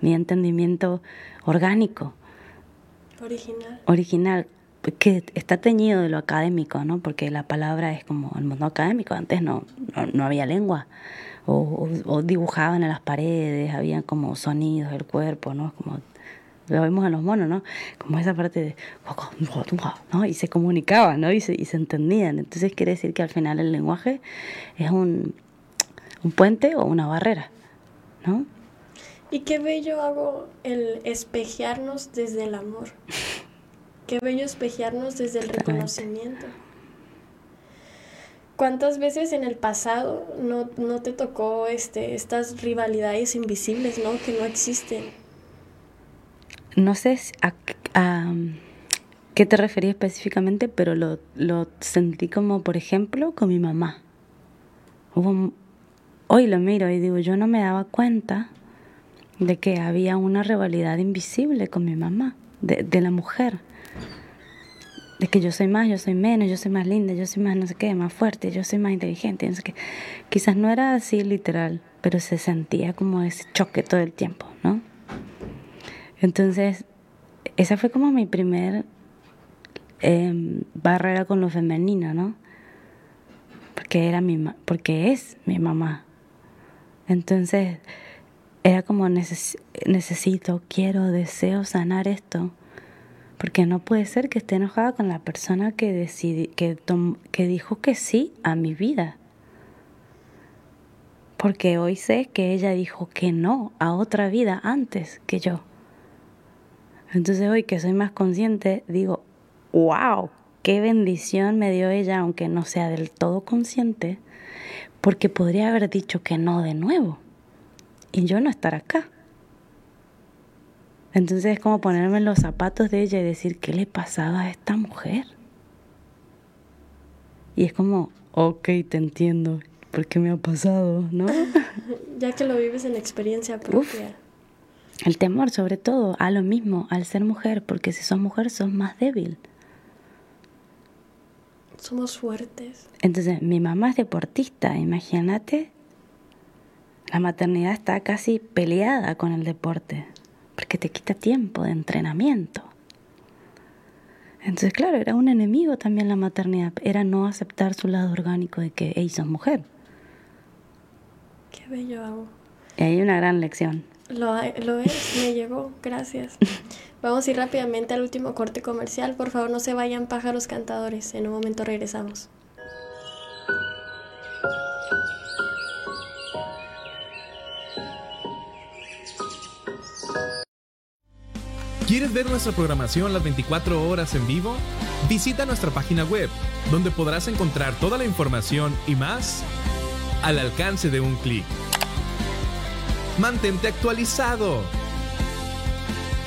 mi entendimiento orgánico. Original. Original, que está teñido de lo académico, ¿no? Porque la palabra es como el mundo académico, antes no, no, había lengua, o, o, dibujaban en las paredes, había como sonidos del cuerpo, ¿no? Como lo vemos en los monos, ¿no? Como esa parte de, ¿no? Y se comunicaban, ¿no? Y se, y se entendían. Entonces quiere decir que al final el lenguaje es un, un puente o una barrera, ¿no? Y qué bello hago el espejearnos desde el amor. Qué bello espejearnos desde el reconocimiento. ¿Cuántas veces en el pasado no, no te tocó este, estas rivalidades invisibles, ¿no? Que no existen. No sé a, a qué te refería específicamente, pero lo, lo sentí como, por ejemplo, con mi mamá. Hoy lo miro y digo, yo no me daba cuenta de que había una rivalidad invisible con mi mamá, de, la mujer. De que yo soy más, yo soy menos, yo soy más linda, yo soy más no sé qué, más fuerte, yo soy más inteligente, no sé qué. Quizás no era así literal, pero se sentía como ese choque todo el tiempo, ¿no? Entonces, esa fue como mi primer em, barrera con lo femenino, ¿no? Porque era mi porque es mi mamá. Entonces, era como necesito, quiero, deseo sanar esto. Porque no puede ser que esté enojada con la persona que, decidi, que, que dijo que sí a mi vida. Porque hoy sé que ella dijo que no a otra vida antes que yo. Entonces hoy que soy más consciente, digo, wow, qué bendición me dio ella, aunque no sea del todo consciente, porque podría haber dicho que no de nuevo y yo no estar acá. Entonces es como ponerme en los zapatos de ella y decir, ¿qué le pasaba a esta mujer? Y es como, ok, te entiendo, ¿por qué me ha pasado? ¿No? ya que lo vives en experiencia propia. el temor, sobre todo, a lo mismo, al ser mujer, porque si sos mujer sos más débil. Somos fuertes. Entonces, mi mamá es deportista, imagínate la maternidad está casi peleada con el deporte, porque te quita tiempo de entrenamiento. Entonces, claro, era un enemigo también la maternidad, era no aceptar su lado orgánico de que, hey, sos mujer. Qué bello hago. Y hay una gran lección. Lo, lo es, me llegó, gracias. Vamos a ir rápidamente al último corte comercial. Por favor, no se vayan pájaros cantadores. En un momento regresamos. ¿Quieres ver nuestra programación las 24 horas en vivo? Visita nuestra página web, donde podrás encontrar toda la información y más al alcance de un clic. Mantente actualizado.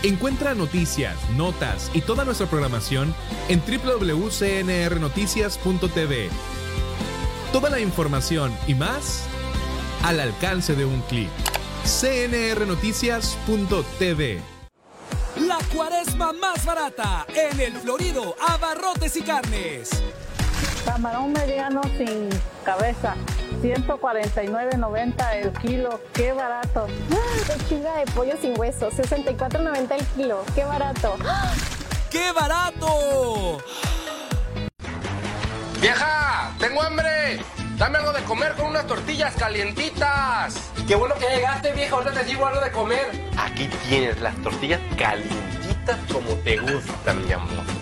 Encuentra noticias, notas y toda nuestra programación en www.cnrnoticias.tv. Toda la información y más al alcance de un clic. cnrnoticias.tv la cuaresma más barata en el Florido Abarrotes y Carnes. Camarón mediano sin cabeza, 149.90 el kilo, qué barato. Pechuga de pollo sin hueso, 64.90 el kilo, qué barato. ¡Qué barato! ¡Vieja! ¡Tengo hambre! Dame algo de comer con unas tortillas calientitas. Qué bueno que llegaste, vieja. Ahorita te sirvo algo de comer. Aquí tienes las tortillas calientitas como te gustan, mi amor.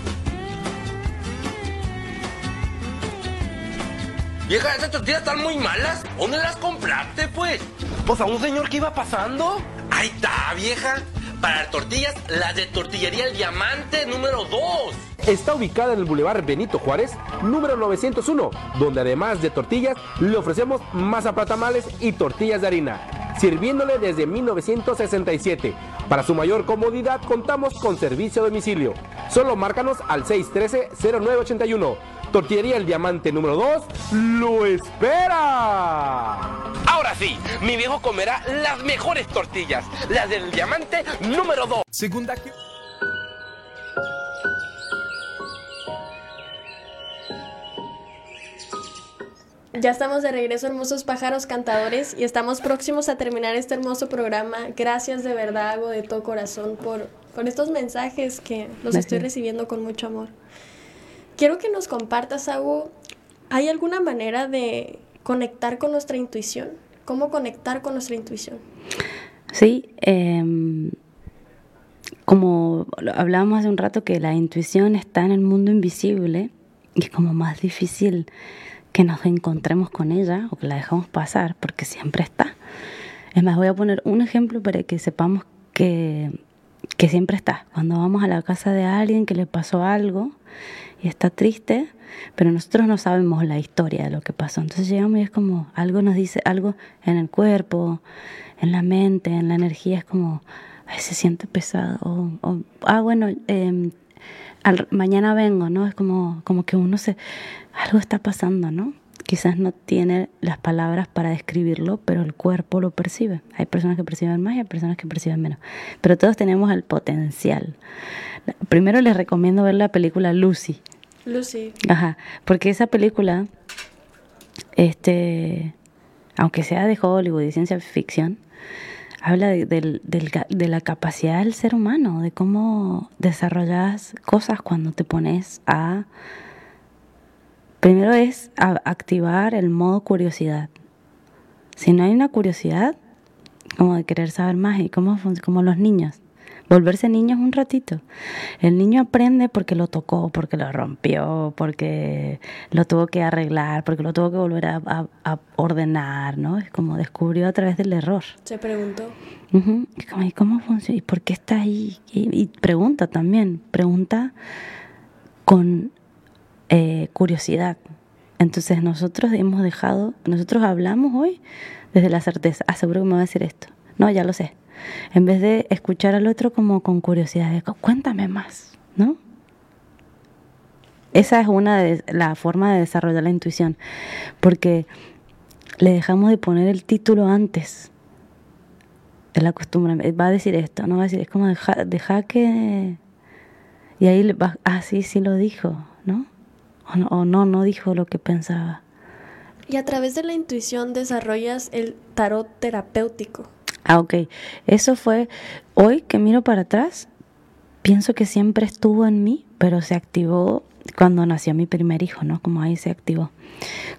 Vieja, esas tortillas están muy malas. ¿Dónde las compraste, pues? Pues a un señor que iba pasando. Ahí está, vieja. Para tortillas, las de Tortillería El Diamante número 2 está ubicada en el Boulevard Benito Juárez, número 901, donde además de tortillas, le ofrecemos masa tamales y tortillas de harina. sirviéndole desde 1967. Para su mayor comodidad contamos con servicio a domicilio. Solo márcanos al 613-0981. Tortillería El Diamante número 2 lo espera. Ahora sí, mi viejo comerá las mejores tortillas, las del Diamante número 2. Segunda que... Ya estamos de regreso, hermosos pájaros cantadores, y estamos próximos a terminar este hermoso programa. Gracias de verdad, hago de todo corazón por, por estos mensajes que los estoy recibiendo con mucho amor. Quiero que nos compartas, Agu, ¿hay alguna manera de conectar con nuestra intuición? ¿Cómo conectar con nuestra intuición? Sí, em, como hablábamos hace un rato que la intuición está en el mundo invisible y es como más difícil que nos encontremos con ella o que la dejamos pasar porque siempre está. Es más, voy a poner un ejemplo para que sepamos que, que siempre está. Cuando vamos a la casa de alguien que le pasó algo y está triste, pero nosotros no sabemos la historia de lo que pasó. Entonces llegamos y es como algo nos dice, algo en el cuerpo, en la mente, en la energía, es como, ay, se siente pesado. O, ah, bueno, eh, mañana vengo, ¿no? Es como, como que uno se, algo está pasando, ¿no? Quizás no tiene las palabras para describirlo, pero el cuerpo lo percibe. Hay personas que perciben más y hay personas que perciben menos. Pero todos tenemos el potencial. Primero les recomiendo ver la película Lucy. Lucy. Ajá, porque esa película, este, aunque sea de Hollywood y ciencia ficción, habla de, la capacidad del ser humano, de cómo desarrollas cosas cuando te pones a... Primero es activar el modo curiosidad. Si no hay una curiosidad, como de querer saber más y cómo como los niños, volverse niños un ratito. El niño aprende porque lo tocó, porque lo rompió, porque lo tuvo que arreglar, porque lo tuvo que volver a, ordenar, ¿no? Es como descubrió a través del error. Se preguntó. ¿Y cómo funciona? ¿Y por qué está ahí? Y, pregunta también, pregunta con eh, curiosidad. Entonces nosotros hemos dejado, nosotros hablamos hoy desde la certeza, aseguro ah, que me va a decir esto. No, ya lo sé en vez de escuchar al otro como con curiosidad, de, cuéntame más, ¿no? Esa es una de la forma de desarrollar la intuición, porque le dejamos de poner el título antes. Es la costumbre, va a decir esto, no va a decir, es como deja, deja que... Y ahí va, ah, sí lo dijo, ¿no? O, no, o no, no dijo lo que pensaba. Y a través de la intuición desarrollas el tarot terapéutico. Ah, ok. Eso fue, hoy que miro para atrás, pienso que siempre estuvo en mí, pero se activó cuando nació mi primer hijo, ¿no? Como ahí se activó.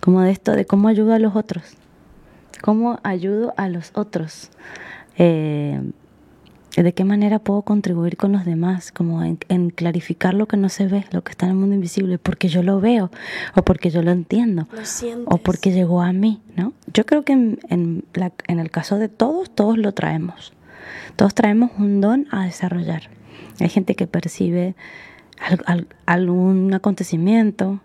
Como de esto, de cómo ayudo a los otros. Cómo ayudo a los otros. Eh, de qué manera puedo contribuir con los demás, como en, clarificar lo que no se ve, lo que está en el mundo invisible, porque yo lo veo, o porque yo lo entiendo, o porque llegó a mí, ¿no? Yo creo que en, en, el caso de todos, todos lo traemos. Todos traemos un don a desarrollar. Hay gente que percibe algún acontecimiento,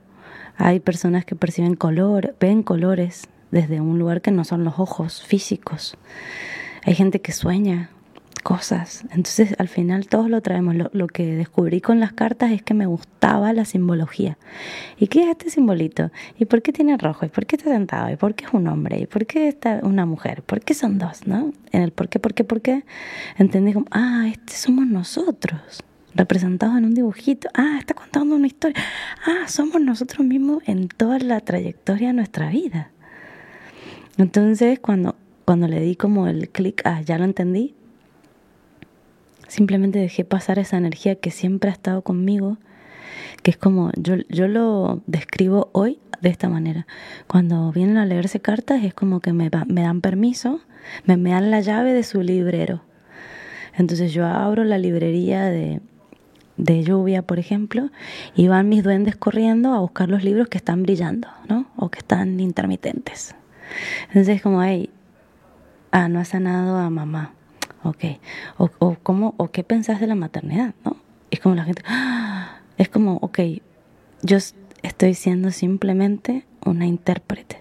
hay personas que perciben color, ven colores desde un lugar que no son los ojos físicos. Hay gente que sueña cosas. Entonces al final todos lo traemos. Lo, que descubrí con las cartas es que me gustaba la simbología. ¿Y qué es este simbolito? ¿Y por qué tiene rojo? ¿Y por qué está sentado? ¿Y por qué es un hombre? ¿Y por qué está una mujer? ¿Por qué son dos? ¿No? En el por qué, por qué, por qué, entendí como, ah, este somos nosotros representados en un dibujito. Ah, está contando una historia. Ah, somos nosotros mismos en toda la trayectoria de nuestra vida. Entonces, cuando, cuando le di como el clic, ah, ya lo entendí, Simplemente dejé pasar esa energía que siempre ha estado conmigo, que es como, yo, yo lo describo hoy de esta manera. Cuando vienen a leerse cartas es como que me, dan permiso, me, me dan la llave de su librero. Entonces yo abro la librería de, de lluvia, por ejemplo, y van mis duendes corriendo a buscar los libros que están brillando, ¿no? O que están intermitentes. Entonces como, hey, ah, no ha sanado a mamá. Ok. O, o, cómo, o qué pensás de la maternidad, ¿no? Es como la gente, ¡ah! es como, ok, yo estoy siendo simplemente una intérprete.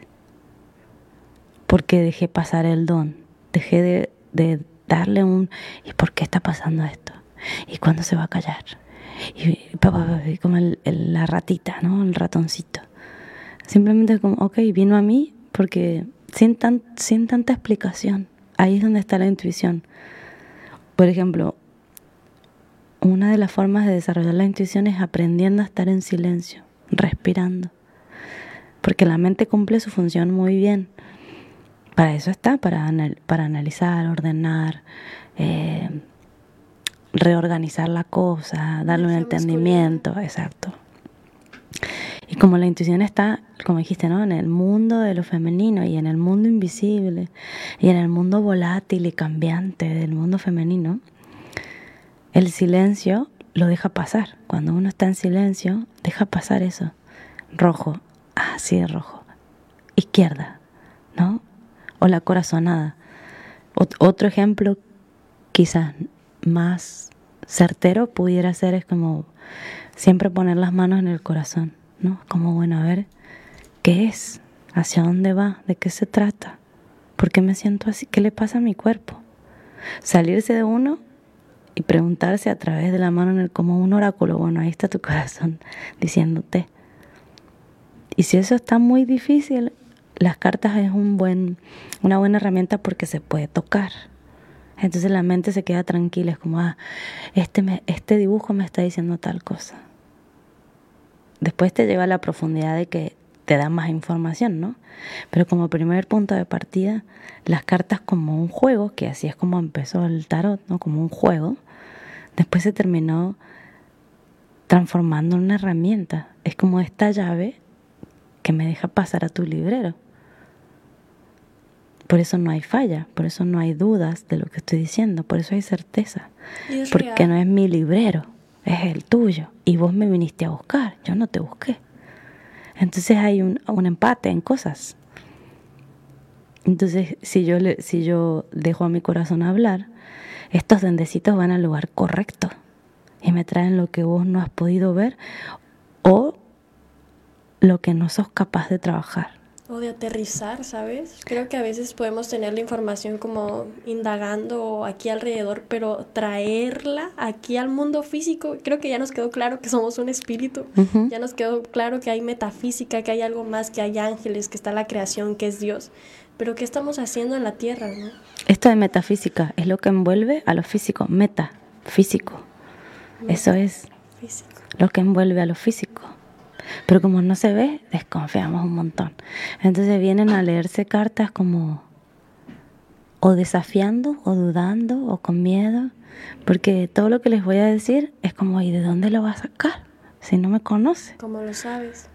Porque dejé pasar el don dejé de, de darle un, ¿y por qué está pasando esto? ¿Y cuándo se va a callar? Y, y como el- el- la ratita, ¿no? El ratoncito. Simplemente como, ok, vino a mí porque sin, tan, sin tanta explicación. Ahí es donde está la intuición. Por ejemplo, una de las formas de desarrollar la intuición es aprendiendo a estar en silencio, respirando. Porque la mente cumple su función muy bien. Para eso está, para, anal- para analizar, ordenar, eh, reorganizar la cosa, darle un entendimiento, exacto. Y como la intuición está, como dijiste, ¿no? En el mundo de lo femenino y en el mundo invisible y en el mundo volátil y cambiante del mundo femenino, el silencio lo deja pasar. Cuando uno está en silencio, deja pasar eso. Rojo, ah, sí, rojo. Izquierda, ¿no? O la corazonada. Ot- otro ejemplo, quizás más certero, pudiera ser es como siempre poner las manos en el corazón, ¿no? Como, bueno, a ver, ¿qué es? ¿Hacia dónde va? ¿De qué se trata? ¿Por qué me siento así? ¿Qué le pasa a mi cuerpo? Salirse de uno y preguntarse a través de la mano en el, como un oráculo, bueno, ahí está tu corazón diciéndote. Y si eso está muy difícil, las cartas es un buen, una buena herramienta porque se puede tocar. Entonces la mente se queda tranquila, es como, ah, este, me- este dibujo me está diciendo tal cosa. Después te lleva a la profundidad de que te da más información, ¿no? Pero como primer punto de partida, las cartas como un juego, que así es como empezó el tarot, ¿no? Como un juego, después se terminó transformando en una herramienta. Es como esta llave que me deja pasar a tu librero. Por eso no hay falla, por eso no hay dudas de lo que estoy diciendo, por eso hay certeza. Porque real. no es mi librero, es el tuyo. Y vos me viniste a buscar, yo no te busqué. Entonces hay un, un empate en cosas. Entonces, si yo, le, si yo dejo a mi corazón hablar, estos duendecitos van al lugar correcto y me traen lo que vos no has podido ver o lo que no sos capaz de trabajar. De aterrizar, ¿sabes? Creo que a veces podemos tener la información como indagando aquí alrededor, pero traerla aquí al mundo físico, creo que ya nos quedó claro que somos un espíritu, ya nos quedó claro que hay metafísica, que hay algo más, que hay ángeles, que está la creación, que es Dios, pero ¿qué estamos haciendo en la tierra, no? Esto de metafísica es lo que envuelve a lo físico, meta, físico. Eso es Físico. lo que envuelve a lo físico. Pero como no se ve, desconfiamos un montón. Entonces vienen a leerse cartas como o desafiando, o dudando, o con miedo, porque todo lo que les voy a decir es como, ¿y de dónde lo va a sacar? Si no me conoce. Como lo sabes.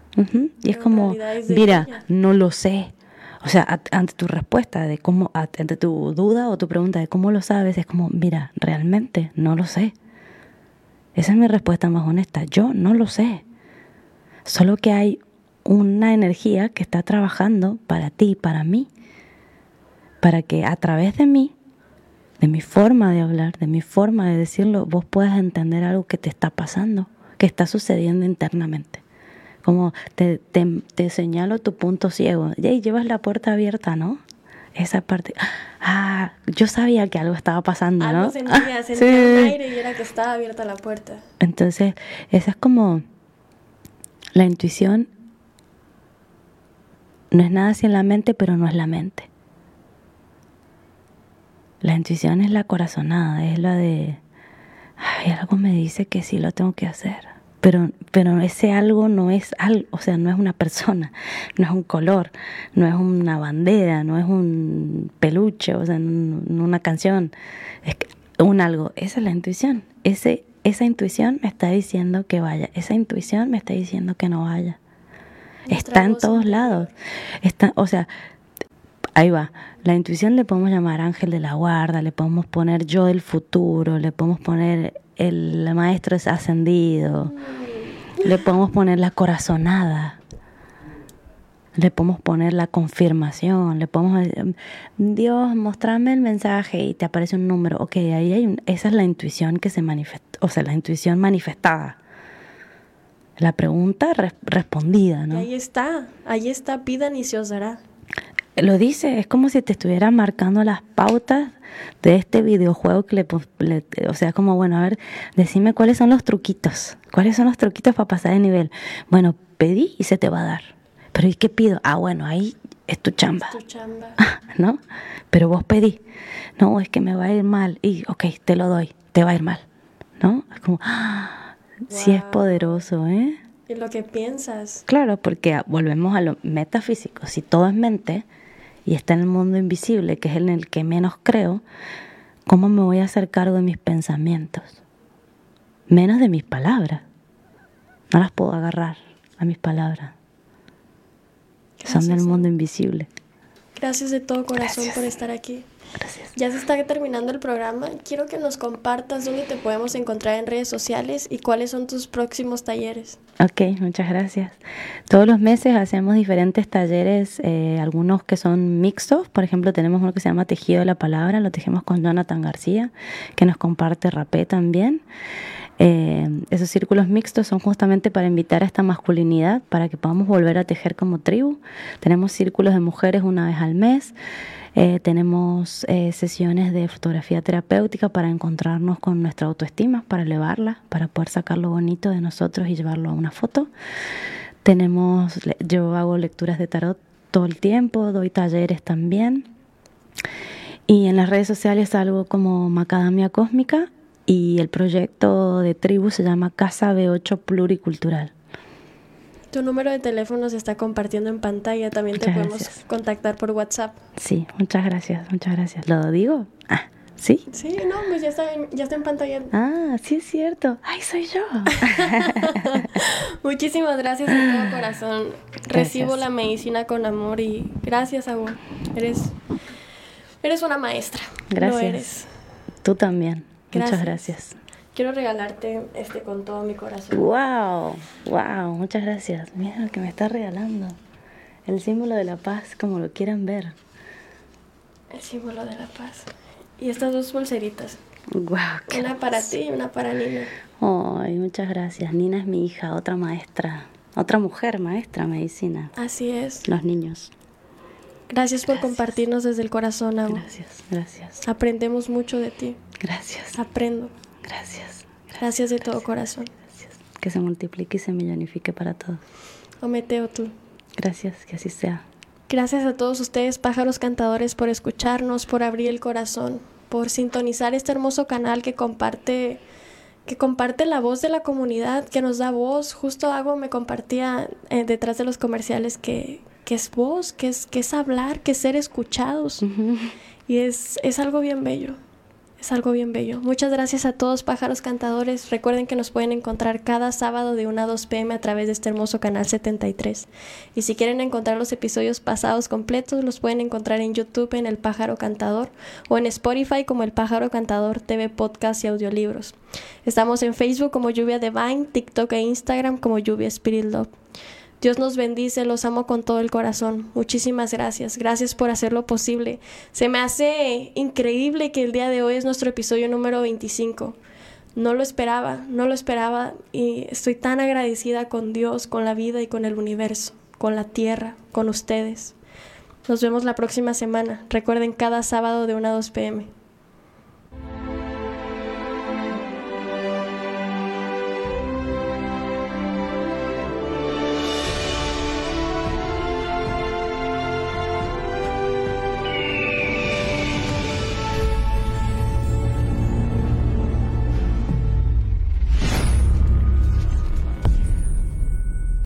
Y es como, es mira, ella. no lo sé. O sea, ante tu respuesta de cómo, ante tu duda o tu pregunta de cómo lo sabes, es como, mira, realmente no lo sé. Esa es mi respuesta más honesta. Yo no lo sé. Solo que hay una energía que está trabajando para ti para mí. Para que a través de mí, de mi forma de hablar, de mi forma de decirlo, vos puedas entender algo que te está pasando, que está sucediendo internamente. Como te, te, te señalo tu punto ciego. Y llevas la puerta abierta, ¿no? Esa parte. Ah, yo sabía que algo estaba pasando, ¿no? Algo sentía, sentía sí. un aire y era que estaba abierta la puerta. Entonces, esa es como la intuición. No es nada sin la mente, pero no es la mente. La intuición es la corazonada, es la de, ay, algo me dice que sí lo tengo que hacer. Pero, pero ese algo no es algo, o sea, no es una persona, no es un color, no es una bandera, no es un peluche, o sea, no, no una canción, es un algo. Esa es la intuición. Ese, esa intuición me está diciendo que vaya, esa intuición me está diciendo que no vaya. Está en todos lados. Está, o sea, ahí va. La intuición le podemos llamar ángel de la guarda, le podemos poner yo del futuro, le podemos poner el maestro es ascendido, le podemos poner la corazonada, le podemos poner la confirmación, le podemos decir, Dios, mostrame el mensaje y te aparece un número. Ok, ahí hay un, esa es la intuición que se manifiesta, o sea, la intuición manifestada. La pregunta res- respondida, Y ¿no? ahí está, ahí está, pidan y se os dará. lo dice, es como si te estuviera marcando las pautas de este videojuego que le, le, o sea, como bueno, a ver, decime cuáles son los truquitos, cuáles son los truquitos para pasar de nivel. Bueno, pedí y se te va a dar. Pero ¿y qué pido? Ah, bueno, ahí es tu chamba. Es tu chamba. ¿No? Pero vos pedí. No, es que me va a ir mal. Y, ok, te lo doy, te va a ir mal. ¿No? Es como, ¡ah! sí es poderoso, ¿eh? Y lo que piensas. Claro, porque volvemos a lo metafísico. Si todo es mente y está en el mundo invisible, que es en el que menos creo, ¿cómo me voy a hacer cargo de mis pensamientos? Menos de mis palabras. No las puedo agarrar a mis palabras. Son del mundo invisible. Gracias de todo corazón por estar aquí. Gracias. Ya se está terminando el programa. Quiero que nos compartas dónde te podemos encontrar en redes sociales y cuáles son tus próximos talleres. Ok, muchas gracias. Todos los meses hacemos diferentes talleres, eh, algunos que son mixtos. Por ejemplo, tenemos uno que se llama Tejido de la Palabra, lo tejemos con Jonathan García, que nos comparte rapé también. Eh, esos círculos mixtos son justamente para invitar a esta masculinidad, para que podamos volver a tejer como tribu. Tenemos círculos de mujeres una vez al mes. Eh, tenemos eh, sesiones de fotografía terapéutica para encontrarnos con nuestra autoestima, para elevarla, para poder sacar lo bonito de nosotros y llevarlo a una foto. Tenemos, yo hago lecturas de tarot todo el tiempo, doy talleres también. Y en las redes sociales algo como Macadamia Cósmica y el proyecto de tribu se llama Casa B8 Pluricultural. Tu número de teléfono se está compartiendo en pantalla, también te podemos contactar por WhatsApp. Sí, muchas gracias, muchas gracias. ¿Lo digo? Ah, ¿sí? Sí, no, pues ya está, en, ya está en pantalla. Ah, sí es cierto. ¡Ay, soy yo! Muchísimas gracias de todo corazón. Recibo la medicina con amor y gracias, Agua. Eres, eres una maestra. Gracias. Lo eres. Tú también. Muchas gracias. Quiero regalarte este con todo mi corazón. Wow, wow, muchas gracias. Mira lo que me está regalando. El símbolo de la paz, como lo quieran ver. El símbolo de la paz. Y estas dos pulseritas. Wow, una para ti y una para Nina. Ay, muchas gracias. Nina es mi hija, otra maestra, otra mujer maestra medicina. Así es. Los niños. Gracias, por compartirnos desde el corazón, Agua. Gracias, gracias. Aprendemos mucho de ti. Gracias. Aprendo. Gracias. Gracias, de todo corazón. Gracias. Que se multiplique y se millonifique para todos. Ometeo tú. Gracias, que así sea. Gracias a todos ustedes, pájaros cantadores, por escucharnos, por abrir el corazón, por sintonizar este hermoso canal que comparte que comparte la voz de la comunidad, que nos da voz. Justo Agua me compartía eh, detrás de los comerciales que, que es voz, que es, que es hablar, que es ser escuchados. Y es, es algo bien bello. Es algo bien bello. Muchas gracias a todos pájaros cantadores. Recuerden que nos pueden encontrar cada sábado de 1 a 2 pm a través de este hermoso canal 73. Y si quieren encontrar los episodios pasados completos, los pueden encontrar en YouTube en El Pájaro Cantador o en Spotify como El Pájaro Cantador TV Podcast y Audiolibros. Estamos en Facebook como Lluvia Divine, TikTok e Instagram como Lluvia Spirit Love. Dios nos bendice, los amo con todo el corazón. Muchísimas gracias. Gracias por hacerlo posible. Se me hace increíble que el día de hoy es nuestro episodio número 25. No lo esperaba, no lo esperaba y estoy tan agradecida con Dios, con la vida y con el universo, con la tierra, con ustedes. Nos vemos la próxima semana. Recuerden cada sábado de 1 a 2 pm.